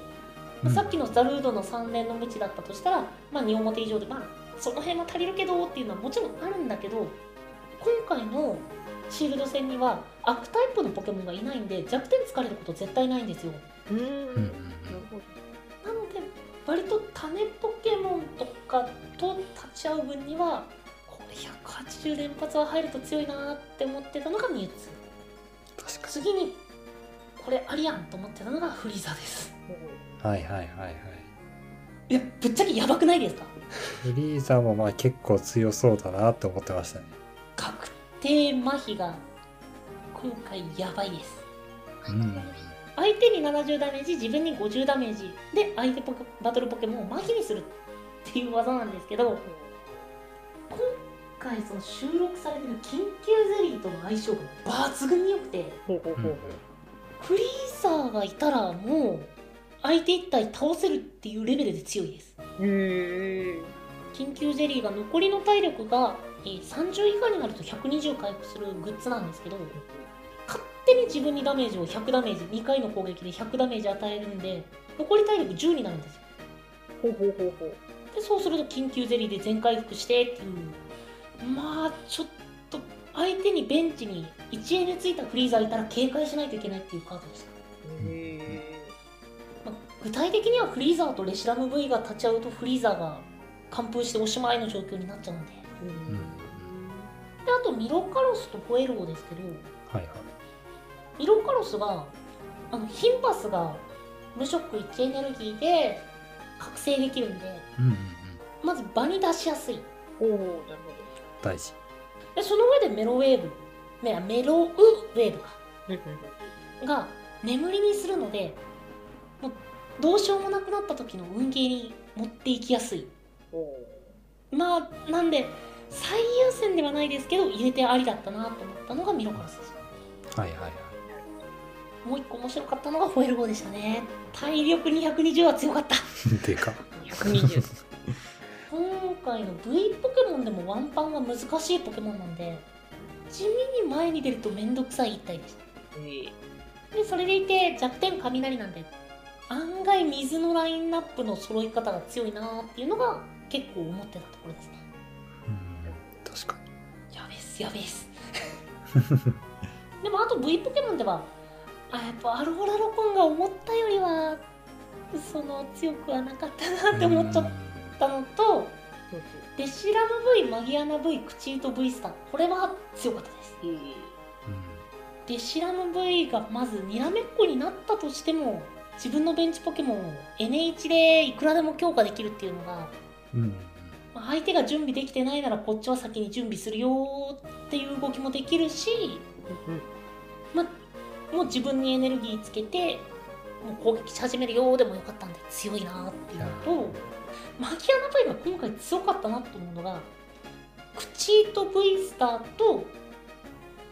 うん。
さっきのザルードの3連の無知だったとしたら、まあ、2表以上でまあその辺は足りるけどっていうのはもちろんあるんだけど今回のシールド戦には悪タイプのポケモンがいないんで弱点疲れること絶対ないんですよ。
うん。なるほど
なので割と種ポケモンとかと立ち会う分には180連発は入ると強いなって思ってたのがミュウツ。ー
確か
次にこれありやんと思ってたのがフリーザーです。
にはいはいはいはい
いやぶっちゃけやばくないですか？
フリーザもまあ結構強そうだなって思ってましたね。
確定麻痺が今回やばいです。
うん。
相手に70ダメージ自分に50ダメージで相手ポケバトルポケモンを麻痺にするっていう技なんですけど今回その収録されてる緊急ゼリーとの相性が抜群に良くて
ほうほうほうほう。
フリーザーがいたらもう相手一体倒せるっていうレベルで強いです。緊急ゼリーが残りの体力が、えー30以下になると120回復するグッズなんですけど勝手に自分にダメージを100ダメージ2回の攻撃で100ダメージ与えるんで残り体力10になるんですよ。
ほうほうほうほう。
でそうすると緊急ゼリーで全回復してっていうまあちょっと相手にベンチに1円でついたフリーザーいたら警戒しないといけないっていうカードでした、
へ
まあ具体的にはフリーザーとレシラム V が立ち会うとフリーザーが完封しておしまいの状況になっちゃうんで。で
え
うん。
あとミロカロスとホエローですけど
はいはい
ミロカロスがあのヒンパスが無ショック1エネルギーで覚醒できるんで
うんうんうん。
まず場に出しやすい。
おおなるほ
大事。
でその上でメロウェーブメメロウウェーブか。
ど
が眠りにするのでもうどうしようもなくなった時の運ゲーに持っていきやすい。まあなんで最優先ではないですけど入れてありだったなと思ったのがミロカロスです。
はいはいはい。
もう一個面白かったのがホエルゴでしたね。体力220は強かった。[laughs]
でか。
120
今回の V ポケモンでもワンパンが難しいポケモンなんで地味に前に出るとめんどくさい一体でした。
え
でそれでいて弱点雷なんで案外水のラインナップの揃い方が強いなーっていうのが結構思ってたところですね。
うん確かに。
やべっすやべっす。[laughs] でもあと V ポケモンではあやっぱアローラロコンが思ったよりはその強くはなかったなって思っちゃったのとデシラム V マギアナ V クチート V スターこれは強かったです。
え
うん。
デシラム V がまずにらめっこになったとしても自分のベンチポケモンを N1 でいくらでも強化できるっていうのが
うん。
まあ相手が準備できてないならこっちは先に準備するよっていう動きもできるしもう自分にエネルギーつけてもう攻撃し始めるよでもよかったんで強いなっていうのとマギアナ V が今回強かったなと思うのがクチート V スターと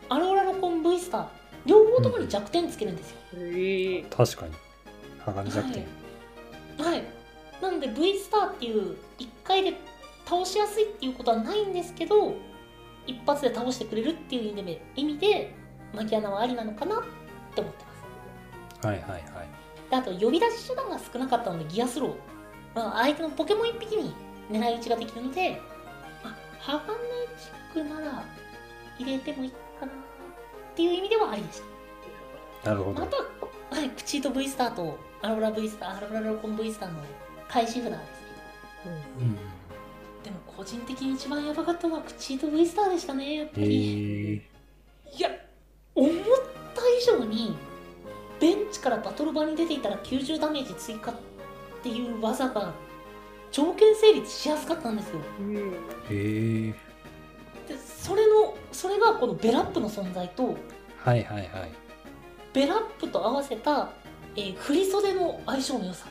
アローラロコン V スター。両方ともに弱点つけるんですよ、
へえ。
確かに。鋼弱点、
はい。なので V スターっていう1回で倒しやすいっていうことはないんですけど一発で倒してくれるっていう意味で意味でマギアナはありなのかなって思ってます。
はいはいはい。
であと呼び出し手段が少なかったのでギアスロー、まあ、相手のポケモン1匹に狙い撃ちができるので、まあ、鋼チックなら入れてもいいかなっていう意味ではありでした。
なるほど。
また、はい、クチート V スターとアロラ V スターアロラロコン V スターの開始札ですね。
うん。
でも個人的に一番やばかったのはクチート V スターでしたねやっぱ
へ
り、
え
いや思った以上にベンチからバトル場に出ていたら90ダメージ追加っていう技が条件成立しやすかったんですよ。
うん。
へえ
でそれのそれがこのベラップの存在と
はいはいはい。
ベラップと合わせた、えー振り袖の相性の良さ。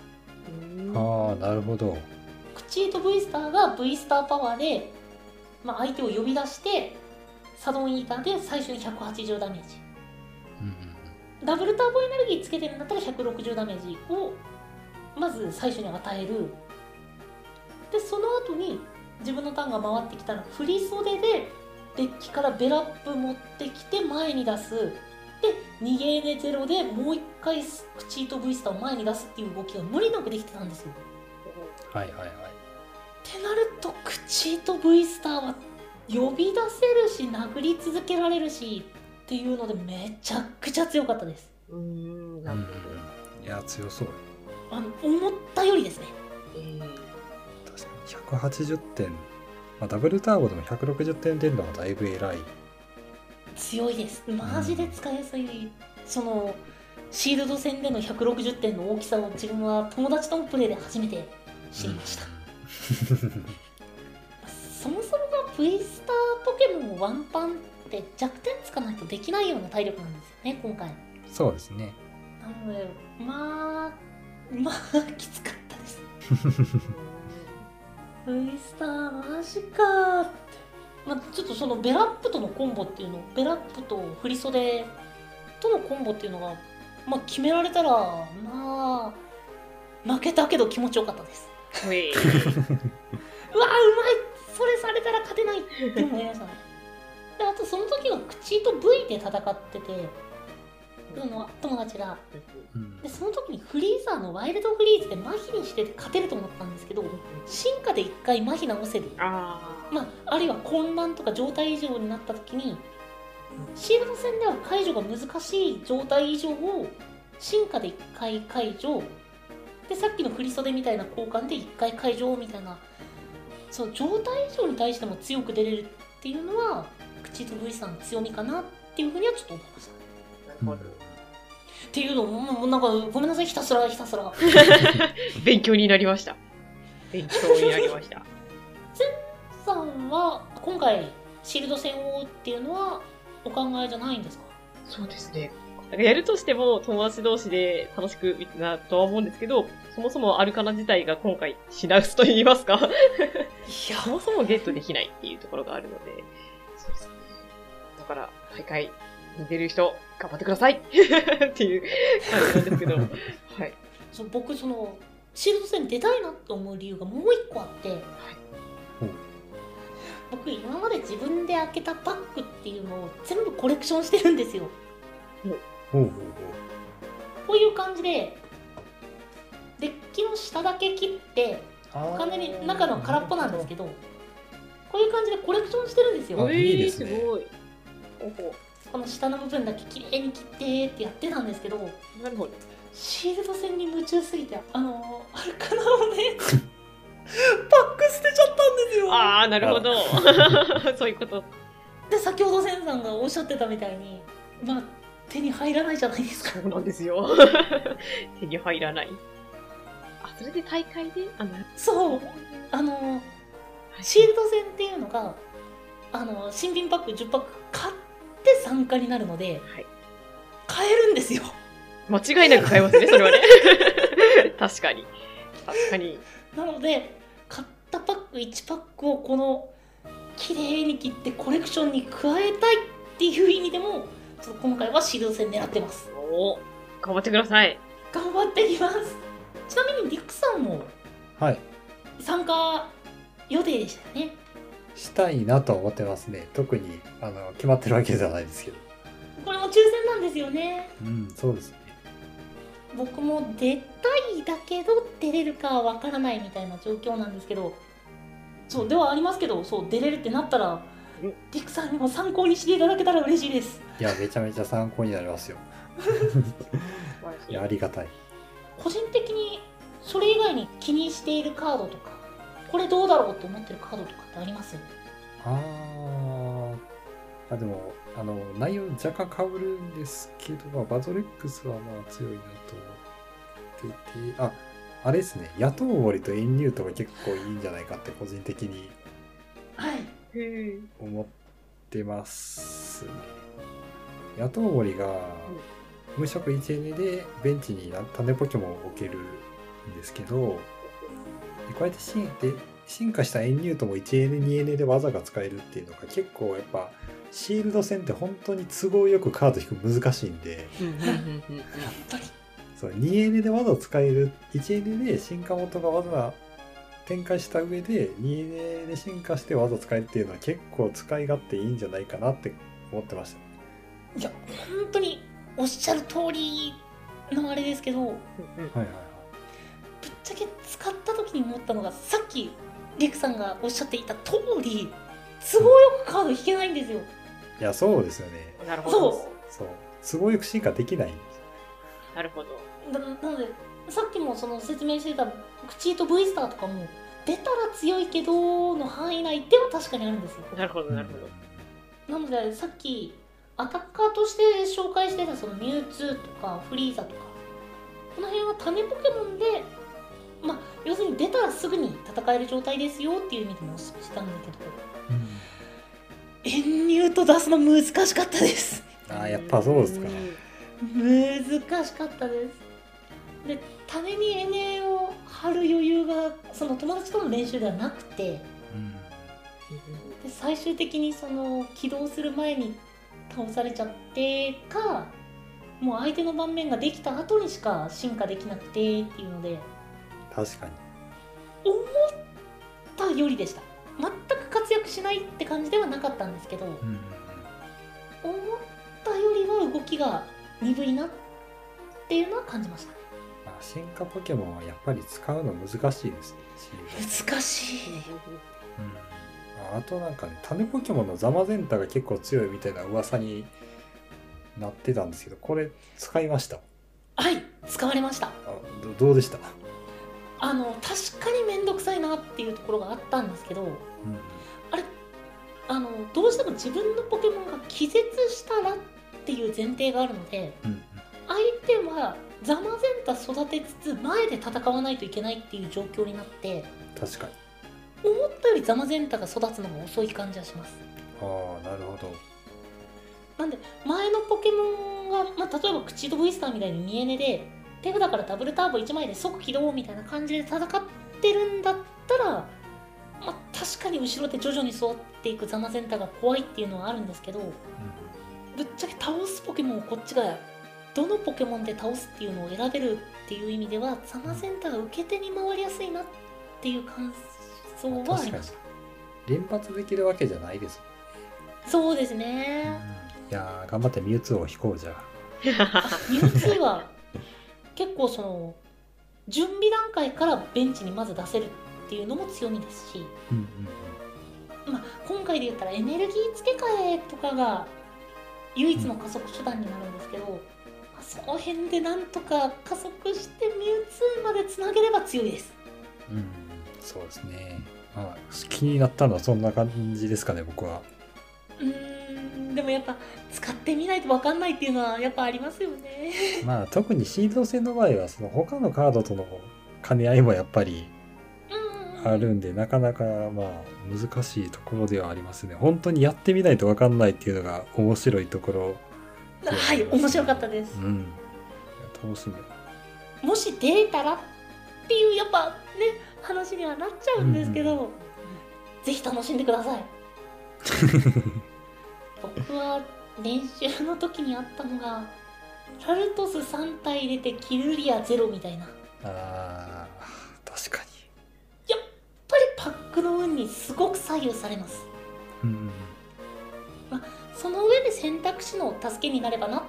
ああなるほど。
クチート V スターが V スターパワーで、まあ、相手を呼び出してサドンイーターで最初に180ダメージ。
うんうん
ダブルターボエネルギーつけてるんだったら160ダメージをまず最初に与える。でその後に自分のターンが回ってきたら振り袖でデッキからベラップ持ってきて前に出す。で逃げエネゼロでもう一回クチート V スターを前に出すっていう動きが無理なくできてたんですよ。
はいはいはい。
ってなるとクチート V スターは呼び出せるし殴り続けられるしっていうのでめちゃくちゃ強かったです。
うん。
うんうん
なるほど。
いや強そう
あの思ったよりですね。
えー
確かに。180点、まあ、ダブルターボでも160点出るのはだいぶ偉い。
強いです。マジで使いやすい、そのシールド戦での160点の大きさを自分は友達とのプレイで初めて知りました、[laughs] そもそもが V スターポケモンをワンパンって弱点つかないとできないような体力なんですよね今回。
そうですね。
なのでまあまあきつかったです。V スターマジかーって、まあ、ちょっとそのベラップとのコンボっていうのベラップと振り袖とのコンボっていうのが、まあ、決められたらまあ負けたけど気持ちよかったです。う [laughs] わーうまい。それされたら勝てないって思いましたね。であとその時は口と V で戦っててその友達が。
うん。
でその時にフリーザーのワイルドフリーズで麻痺にしてて勝てると思ったんですけど進化で一回麻痺直せる、
あ
まあ、あるいは混乱とか状態異常になった時にシールド戦では解除が難しい状態異常を進化で一回解除。でさっきの振り袖みたいな交換で一回解除みたいなその状態異常に対しても強く出れるっていうのは口と V さんの強みかなっていうふうにはちょっと思いました。
あ。なるほど。
っていうのももうなんかごめんなさいひたすらひたすら [laughs]
勉強になりました。勉強になりました。
さんは今回シールド戦をっていうのはお考えじゃないんですか？
そうですね。なんかやるとしても友達同士で楽しく見てなとは思うんですけど、そもそもアルカナ自体が今回品薄と言いますか、
いや
そもそもゲットできないっていうところがあるので、そうですね。だから、大会に出る人、頑張ってください。[laughs] っていう感じなんですけど、[laughs] はい。
そう僕そのシールド戦に出たいなと思う理由がもう一個あって、
う。ん
僕今まで自分で開けたパックっていうのを全部コレクションしてるんですよ。こういう感じでデッキの下だけ切って
う
完全に中の空っぽなんですけどこういう感じでコレクションしてるんですよ。
あいいですね。
えーすごい。
この下の部分だけきれいに切ってってやってたんですけど
なるほど。
シールド戦に夢中すぎてあのアルカナをねパック捨てちゃったんですよ
ああ、なるほど。[laughs] そういうこと。
で先ほど千さんがおっしゃってたみたいにまあ手に入らないじゃないですか
そうなんですよ。[laughs] 手に入らない。あ、それで大会で？あ、なる
そうあのシールド戦っていうのがあの新品パック10パック買って参加になるので
はい。
買えるんですよ
間違いなく買えますね、[laughs] それはね。[laughs] 確かに。確かに。
なので買ったパック1パックをこの綺麗に切ってコレクションに加えたいっていう意味でもちょっと今回はシールド戦狙ってます
お頑張ってください。
頑張ってきますちなみにリクさんも
はい
参加予定でしたよね
したいなとは思ってますね。特にあの決まってるわけじゃないですけど。
これも抽選なんですよね。
うんそうですね。
僕も出たいだけど出れるかはわからないみたいな状況なんですけど。そうではありますけどそう出れるってなったら
うん。
リクさんにも参考にしていただけたら嬉しいです。
いやめちゃめちゃ参考になりますよ。い。やありがたい。
個人的にそれ以外に気にしているカードとかこれどうだろうと思ってるカードとかってあります
あーあでもあの内容若干かぶるんですけど、まあ、バトレックスはまあ強いなと思っていてああれですね。野党森とエンニュートが結構いいんじゃないかって個人的に
はい。
へ
思ってますね。野党森が無色 1N でベンチにな種ポケモンを置けるんですけどでこうやって進で進化したエンニュートも 1N2N で技が使えるっていうのが結構やっぱシールド戦って本当に都合よくカード引く難しいんで。そう 2N で技を使える 1N で進化元が技展開した上で 2N で進化して技使えるっていうのは結構使い勝手いいんじゃないかなって思ってました。
いや本当におっしゃる通りのあれですけど
はいはいはい。
ちゃけ使った時に思ったのがさっきリクさんがおっしゃっていた通り都合よくカード引けないんですよ。
いやそうですよね。
なるほど。
そう。
そう。都合よく進化できないんです
なるほど。
ななのでさっきもその説明してたクチート V スターとかも出たら強いけどの範囲内では確かにあるんですよ。
なるほど、なるほど。
なのでさっきアタッカーとして紹介してたそのミュウツーとかフリーザとかこの辺は種ポケモンでまあ要するに出たらすぐに戦える状態ですよっていう意味でもお勧めしたんだけどエンニュート出すの難しかったです。
ああやっぱそうですか。
難しかったです。で種にエネを張る余裕がその友達との練習ではなくて
うん。
で最終的にその起動する前に倒されちゃってかもう相手の盤面ができた後にしか進化できなくてっていうので
確かに。
思ったよりでした。全く活躍しないって感じではなかったんですけど思っ
うん
たよりは動きが鈍いなっていうのは感じました。ね
まあ、進化ポケモンはやっぱり使うの難しいです。ね
難しい。
うん。ああとなんかね種ポケモンのザマゼンタが結構強いみたいな噂になってたんですけどこれ使いました？
はい使われました。
あどどうでした、
あの確かに面倒くさいなっていうところがあったんですけど
うん。
あのどうしても自分のポケモンが気絶したらっていう前提があるので
うん
相手はザマゼンタ育てつつ前で戦わないといけないっていう状況になって
確かに。
思ったよりザマゼンタが育つのが遅い感じはします。
ああなるほど。
なんで前のポケモンが、まあ、例えばクチード V スターみたいに見えねで手札からダブルターボ1枚で即起動みたいな感じで戦ってるんだったら、まあ、確かに後ろで徐々に育っていくザマゼンタが怖いっていうのはあるんですけどぶっちゃけ倒すポケモンをこっちがどのポケモンで倒すっていうのを選べるっていう意味ではザマゼンタが受け手に回りやすいなっていう感想はありました
連発できるわけじゃないです
そうです
もん。
ね
いやー頑張ってミュウツーを引こうじゃあ。[laughs]
ミュウツーは結構その準備段階からベンチにまず出せるっていうのも強みですし、
うんうん
まあ、今回で言ったらエネルギー付け替えとかが唯一の加速手段になるんですけど、まあその辺でなんとか加速してミュウツーまでつなげれば強いです。
うんうんそうですね。まあ気になったのはそんな感じですかね僕は。
うーんでもやっぱ使ってみないと分かんないっていうのはやっぱありますよね。[laughs]
まあ特にシード戦の場合はその他のカードとの兼ね合いもやっぱり
うん
あるんでなかなかまあ難しいところではありますね。本当にやってみないと分かんないっていうのが面白いところでは
い面白かったです。
うん。楽しみ。
もし出たらっていうやっぱね話にはなっちゃうんですけど、ぜひ楽しんでください [laughs] 僕は練習の時にあったのがラルトス3体出てキルリア0みたいな。やっ
あー確か
ぱりパックの運にすごく左右されます。
にうん
その上で選択肢の助けになればなっ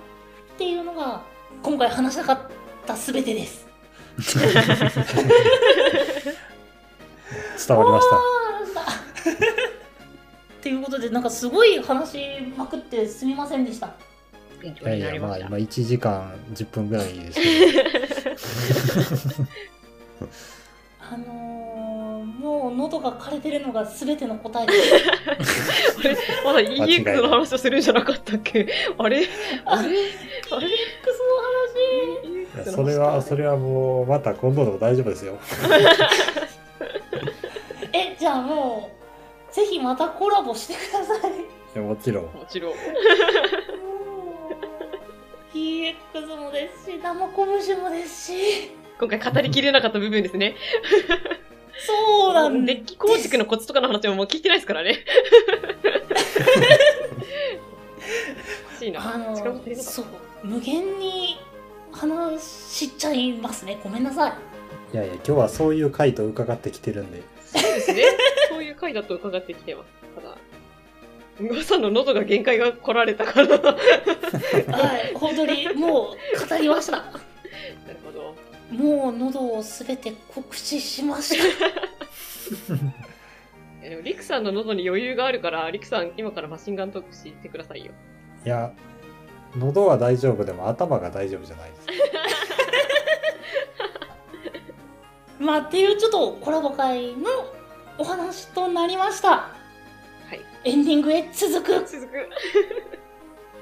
ていうのが今回話したかった全てです。[laughs]
伝わりました [laughs]
っていうことでなんかすごい話しまくってすみませんでした。
いや。いやまあ今1時間10分ぐらいですけど。
あのー、もう喉が枯れてるのが全ての答えです。[laughs]
あれまだ EX の話をするんじゃなかったっけ？あれ？あれ？あれ？
クソの話？
それはそれはもうまた今度でも大丈夫ですよ。[laughs]
えじゃあもうぜひまたコラボしてください
いやもちろん
もちろん。
もう EX もですし生拳もですし
今回語りきれなかった部分ですね。
そうなんで
デッキ構築のコツとかの話ももう聞いてないですからね。[laughs] 欲しいな。
あの
力持ってるのか
そう無限に話しちゃいますねごめんなさい
いやいや今日はそういう回と伺ってきてるんで
そうですね。いう回だと伺ってきてます。ただ、うごさんの喉が限界が来られたから。なる
はい本当にもう語りました [laughs]
ほど。
もう喉をすべて酷使しました [laughs]
えでも、リクさんの喉に余裕があるから、リクさん、今からマシンガントークしてくださいよ。
いや喉は大丈夫でも頭が大丈夫じゃないです [laughs]
まあっていうちょっとコラボ会のお話となりました
はい。
エンディングへ続く
続く。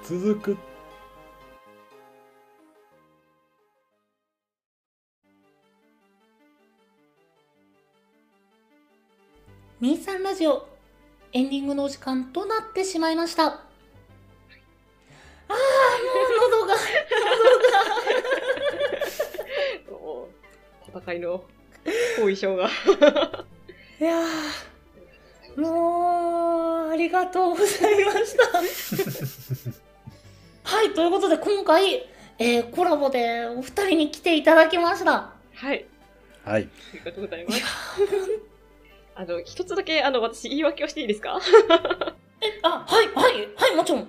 続く
ミーさんラジオエンディングのお時間となってしまいましたああもう喉が [laughs]
もう戦いの後遺症が。
いやーもうありがとうございました。[laughs] はいということで今回、えーコラボでお二人に来ていただきました。
はい。
はい。
ありがとうございます。あの、一つだけ、あの、私、言い訳をしていいですか？[laughs]
あはいはいはいもちろん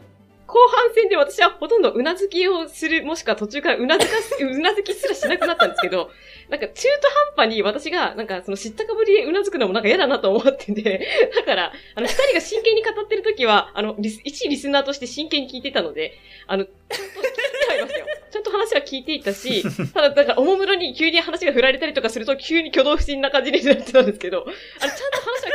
後半戦で私はほとんどうなずきをする、もしくは途中からうなずかす、うなずきすらしなくなったんですけど、[laughs] なんか中途半端に私が、なんかその知ったかぶりでうなずくのもなんか嫌だなと思ってて、[laughs] だから、あの、二人が真剣に語ってる時は、あの、一リスナーとして真剣に聞いてたので、あの、ちゃんと聞いてはいましたよ。[laughs] ちゃんと話は聞いていたし、ただ、だから、おもむろに急に話が振られたりとかすると、急に挙動不審な感じになってたんですけど、あの、ちゃんと話は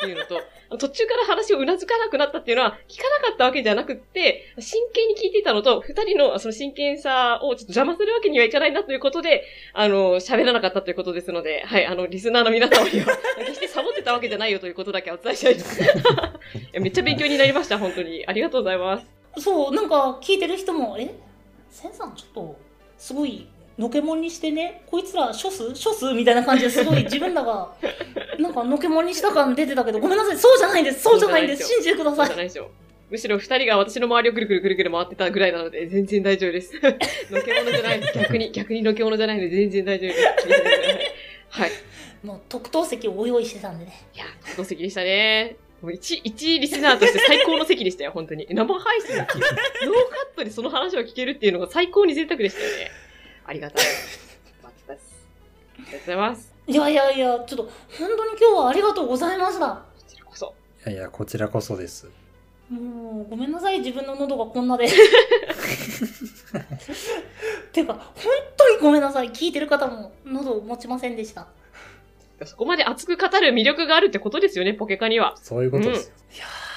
っていうのと、[laughs] 途中から話をうなずかなくなったっていうのは、聞かなかったわけじゃなくって、真剣に聞いていたのと、二人のその真剣さをちょっと邪魔するわけにはいかないなということで、あの、喋らなかったということですので、はい、あの、リスナーの皆様には、決してサボってたわけじゃないよということだけお伝えしたいです。[laughs] いやめっちゃ勉強になりました、本当に。ありがとうございます。
そうなんか聞いてる人もえ？センさんちょっとすごいのけもんにしてねこいつら処す？処す？みたいな感じですごい [laughs] 自分らがなんかのけもんにした感出てたけどごめんなさいそうじゃないんですそうじゃないんです信じてください。
むしろ二人が私の周りをぐるぐるぐるぐる回ってたぐらいなので、全然大丈夫です。[laughs] のけ者じゃないです。逆に、逆にのけ者じゃないので、全然大丈夫です。はい。
もう特等席をご用意してたんでね
いや、特等席でしたね。もう一、一リスナーとして最高の席でしたよ、本当に。生配信で聞いノーカットでその話を聞けるっていうのが最高に贅沢でしたよね。ありがたい。です。ありがとうございます。
いやいやいやちょっと本当に今日はありがとうございました
こちらこそ。
いやいやこちらこそです
もうごめんなさい自分の喉がこんなで [laughs] ていうか本当にごめんなさい聞いてる方も喉を持ちませんでした
そこまで熱く語る魅力があるってことですよね、ポケカには。
そういうことですよ、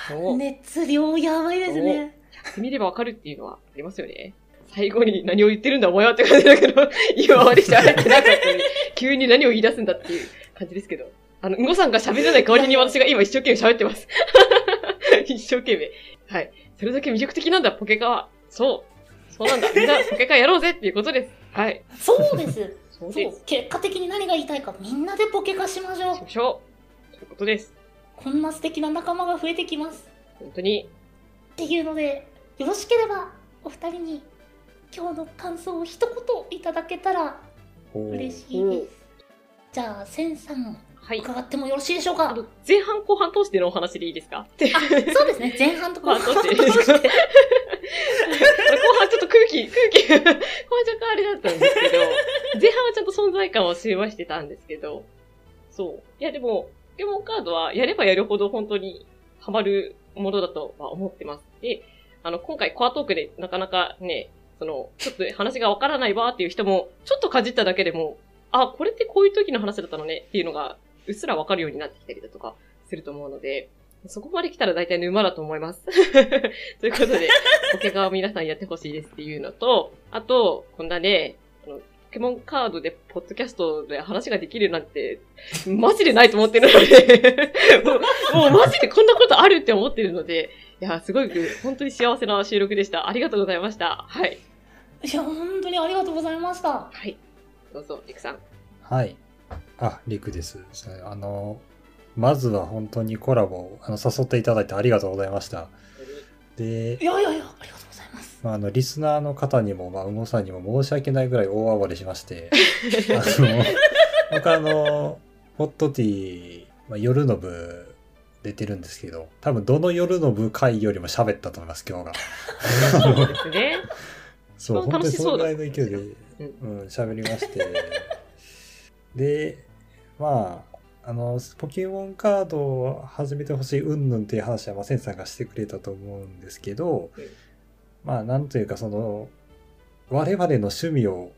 そう。
熱量やばいですね
やってみればわかるっていうのはありますよね。最後に何を言ってるんだお前はって感じだけど、[laughs] 今まで喋ってなかったのに、急に何を言い出すんだっていう感じですけど。あの、うんごさんが喋れない代わりに私が今一生懸命喋ってます。[laughs] 一生懸命。はい。それだけ魅力的なんだ、ポケカは。そう。そうなんだ。みんなポケカやろうぜっていうことです。はい。
そうですそ [laughs]
そう
結果的に何が言いたいかみんなでポケ化しましょう
しましょう。そういうことです。
こんな素敵な仲間が増えてきます
本当に。
っていうのでよろしければお二人に今日の感想を一言いただけたら嬉しいです。じゃあセンさん
はい。
伺ってもよろしいでしょうか？
前半後半通してのお話でいいですか？
そうですね。前半と後
後半通して。[laughs] 後半ちょっと空気、空気、後半若干あれだったんですけど、前半はちゃんと存在感を示してたんですけど、そう。いやでも、ポケモンカードはやればやるほど本当にハマるものだとは思ってます。で、あの、今回コアトークでなかなかね、その、ちょっと話がわからないわっていう人も、ちょっとかじっただけでも、あ、これってこういう時の話だったのねっていうのが、うっすらわかるようになってきたりだとかすると思うので、そこまで来たら大体沼だと思います。[laughs] ということで、ポケカを皆さんやってほしいですっていうのと、あと、こんなね、あのポケモンカードで、ポッドキャストで話ができるなんて、マジでないと思ってるので、[laughs] もう、もうマジでこんなことあるって思ってるので、いや、すごく、本当に幸せな収録でした。ありがとうございました。はい。
いや本当にありがとうございました
はい。どうぞ、リクさん。
はい。あ、リクです。あの、まずは本当にコラボあの誘っていただいてありがとうございました。で
い、やいやいやありがとうございます
まあ、あの、リスナーの方にも、まあ、うもさんにも申し訳ないぐらい大暴れしまして、[laughs] あの、僕あの、ホットティー、まあ、夜の部出てるんですけど、多分どの夜の部回よりも喋ったと思います、今日が。
そうですね。
そう、本当に
そうだ
そのぐらいの勢いで、うん、喋りまして。で、まあ、あの、ポケモンカードを始めてほしい云々っていう話は、まあ、センさんがしてくれたと思うんですけど、
うん
まあ、なんというか、その、我々の趣味を、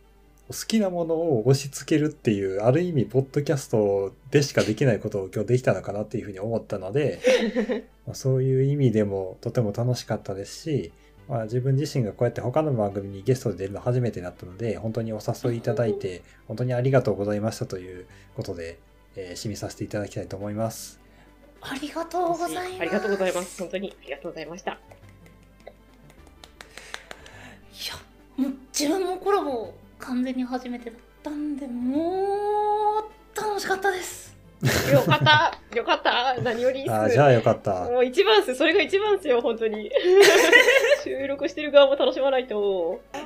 好きなものを押し付けるっていう、ある意味、ポッドキャストでしかできないことを今日できたのかなっていうふうに思ったので、[laughs] まあそういう意味でもとても楽しかったですし、まあ、自分自身がこうやって他の番組にゲストで出るの初めてだったので、本当にお誘いいただいて、本当にありがとうございましたということで、えー締めさせていただきたいと思います。
ありがとうございます
ありがとうございます。本当にありがとうございました。
いやもう自分もコラボ完全に初めてだったんでもう楽しかったです
よかったよかった何より。
あーじゃあよかった。
もう一番っす。それが一番っすよ、本当に。[laughs] 収録してる側も楽しまないと。
あ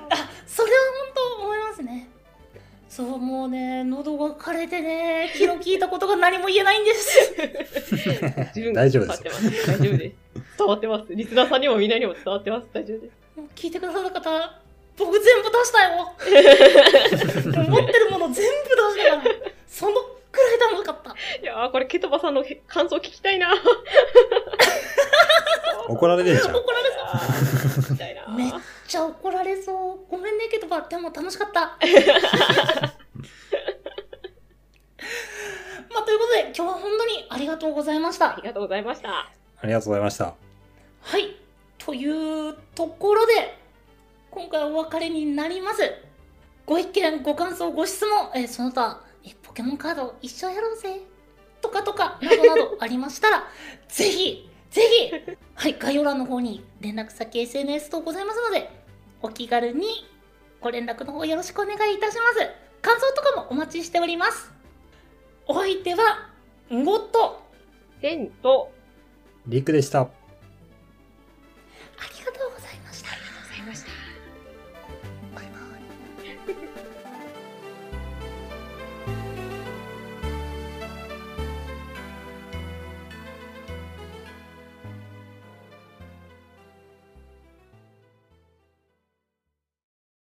それは本当思いますねそうもうね喉が枯れてね気の利いたことが何も言えないんです
大丈夫です
伝わってます。大丈夫です。伝わってます。リスナーさんにもみんなにも伝わってます。大丈夫です。
もう聞いてくださった方僕全部出したよ [laughs] 持ってるもの全部出したからそのくらい楽しかった
いやー、これ、ケトバさんの感想聞きたいな。[laughs]
怒られるんじゃん。
怒られそう。めっちゃ怒られそうごめんねけどばでも楽しかった [laughs] まあということで今日は本当にありがとうございました
ありがとうございました。
ありがとうございました。
はい。というところで、今回お別れになります。ご意見、ご感想、ご質問、えーその他、えポケモンカード一緒やろうぜ。とかとか、などなどありましたら、[laughs] ぜひ、ぜひ、はい、概要欄の方に連絡先、SNS とございますので、お気軽にご連絡の方よろしくお願いいたします。感想とかもお待ちしております。お相手は、んごと、
テンと、
リクでした。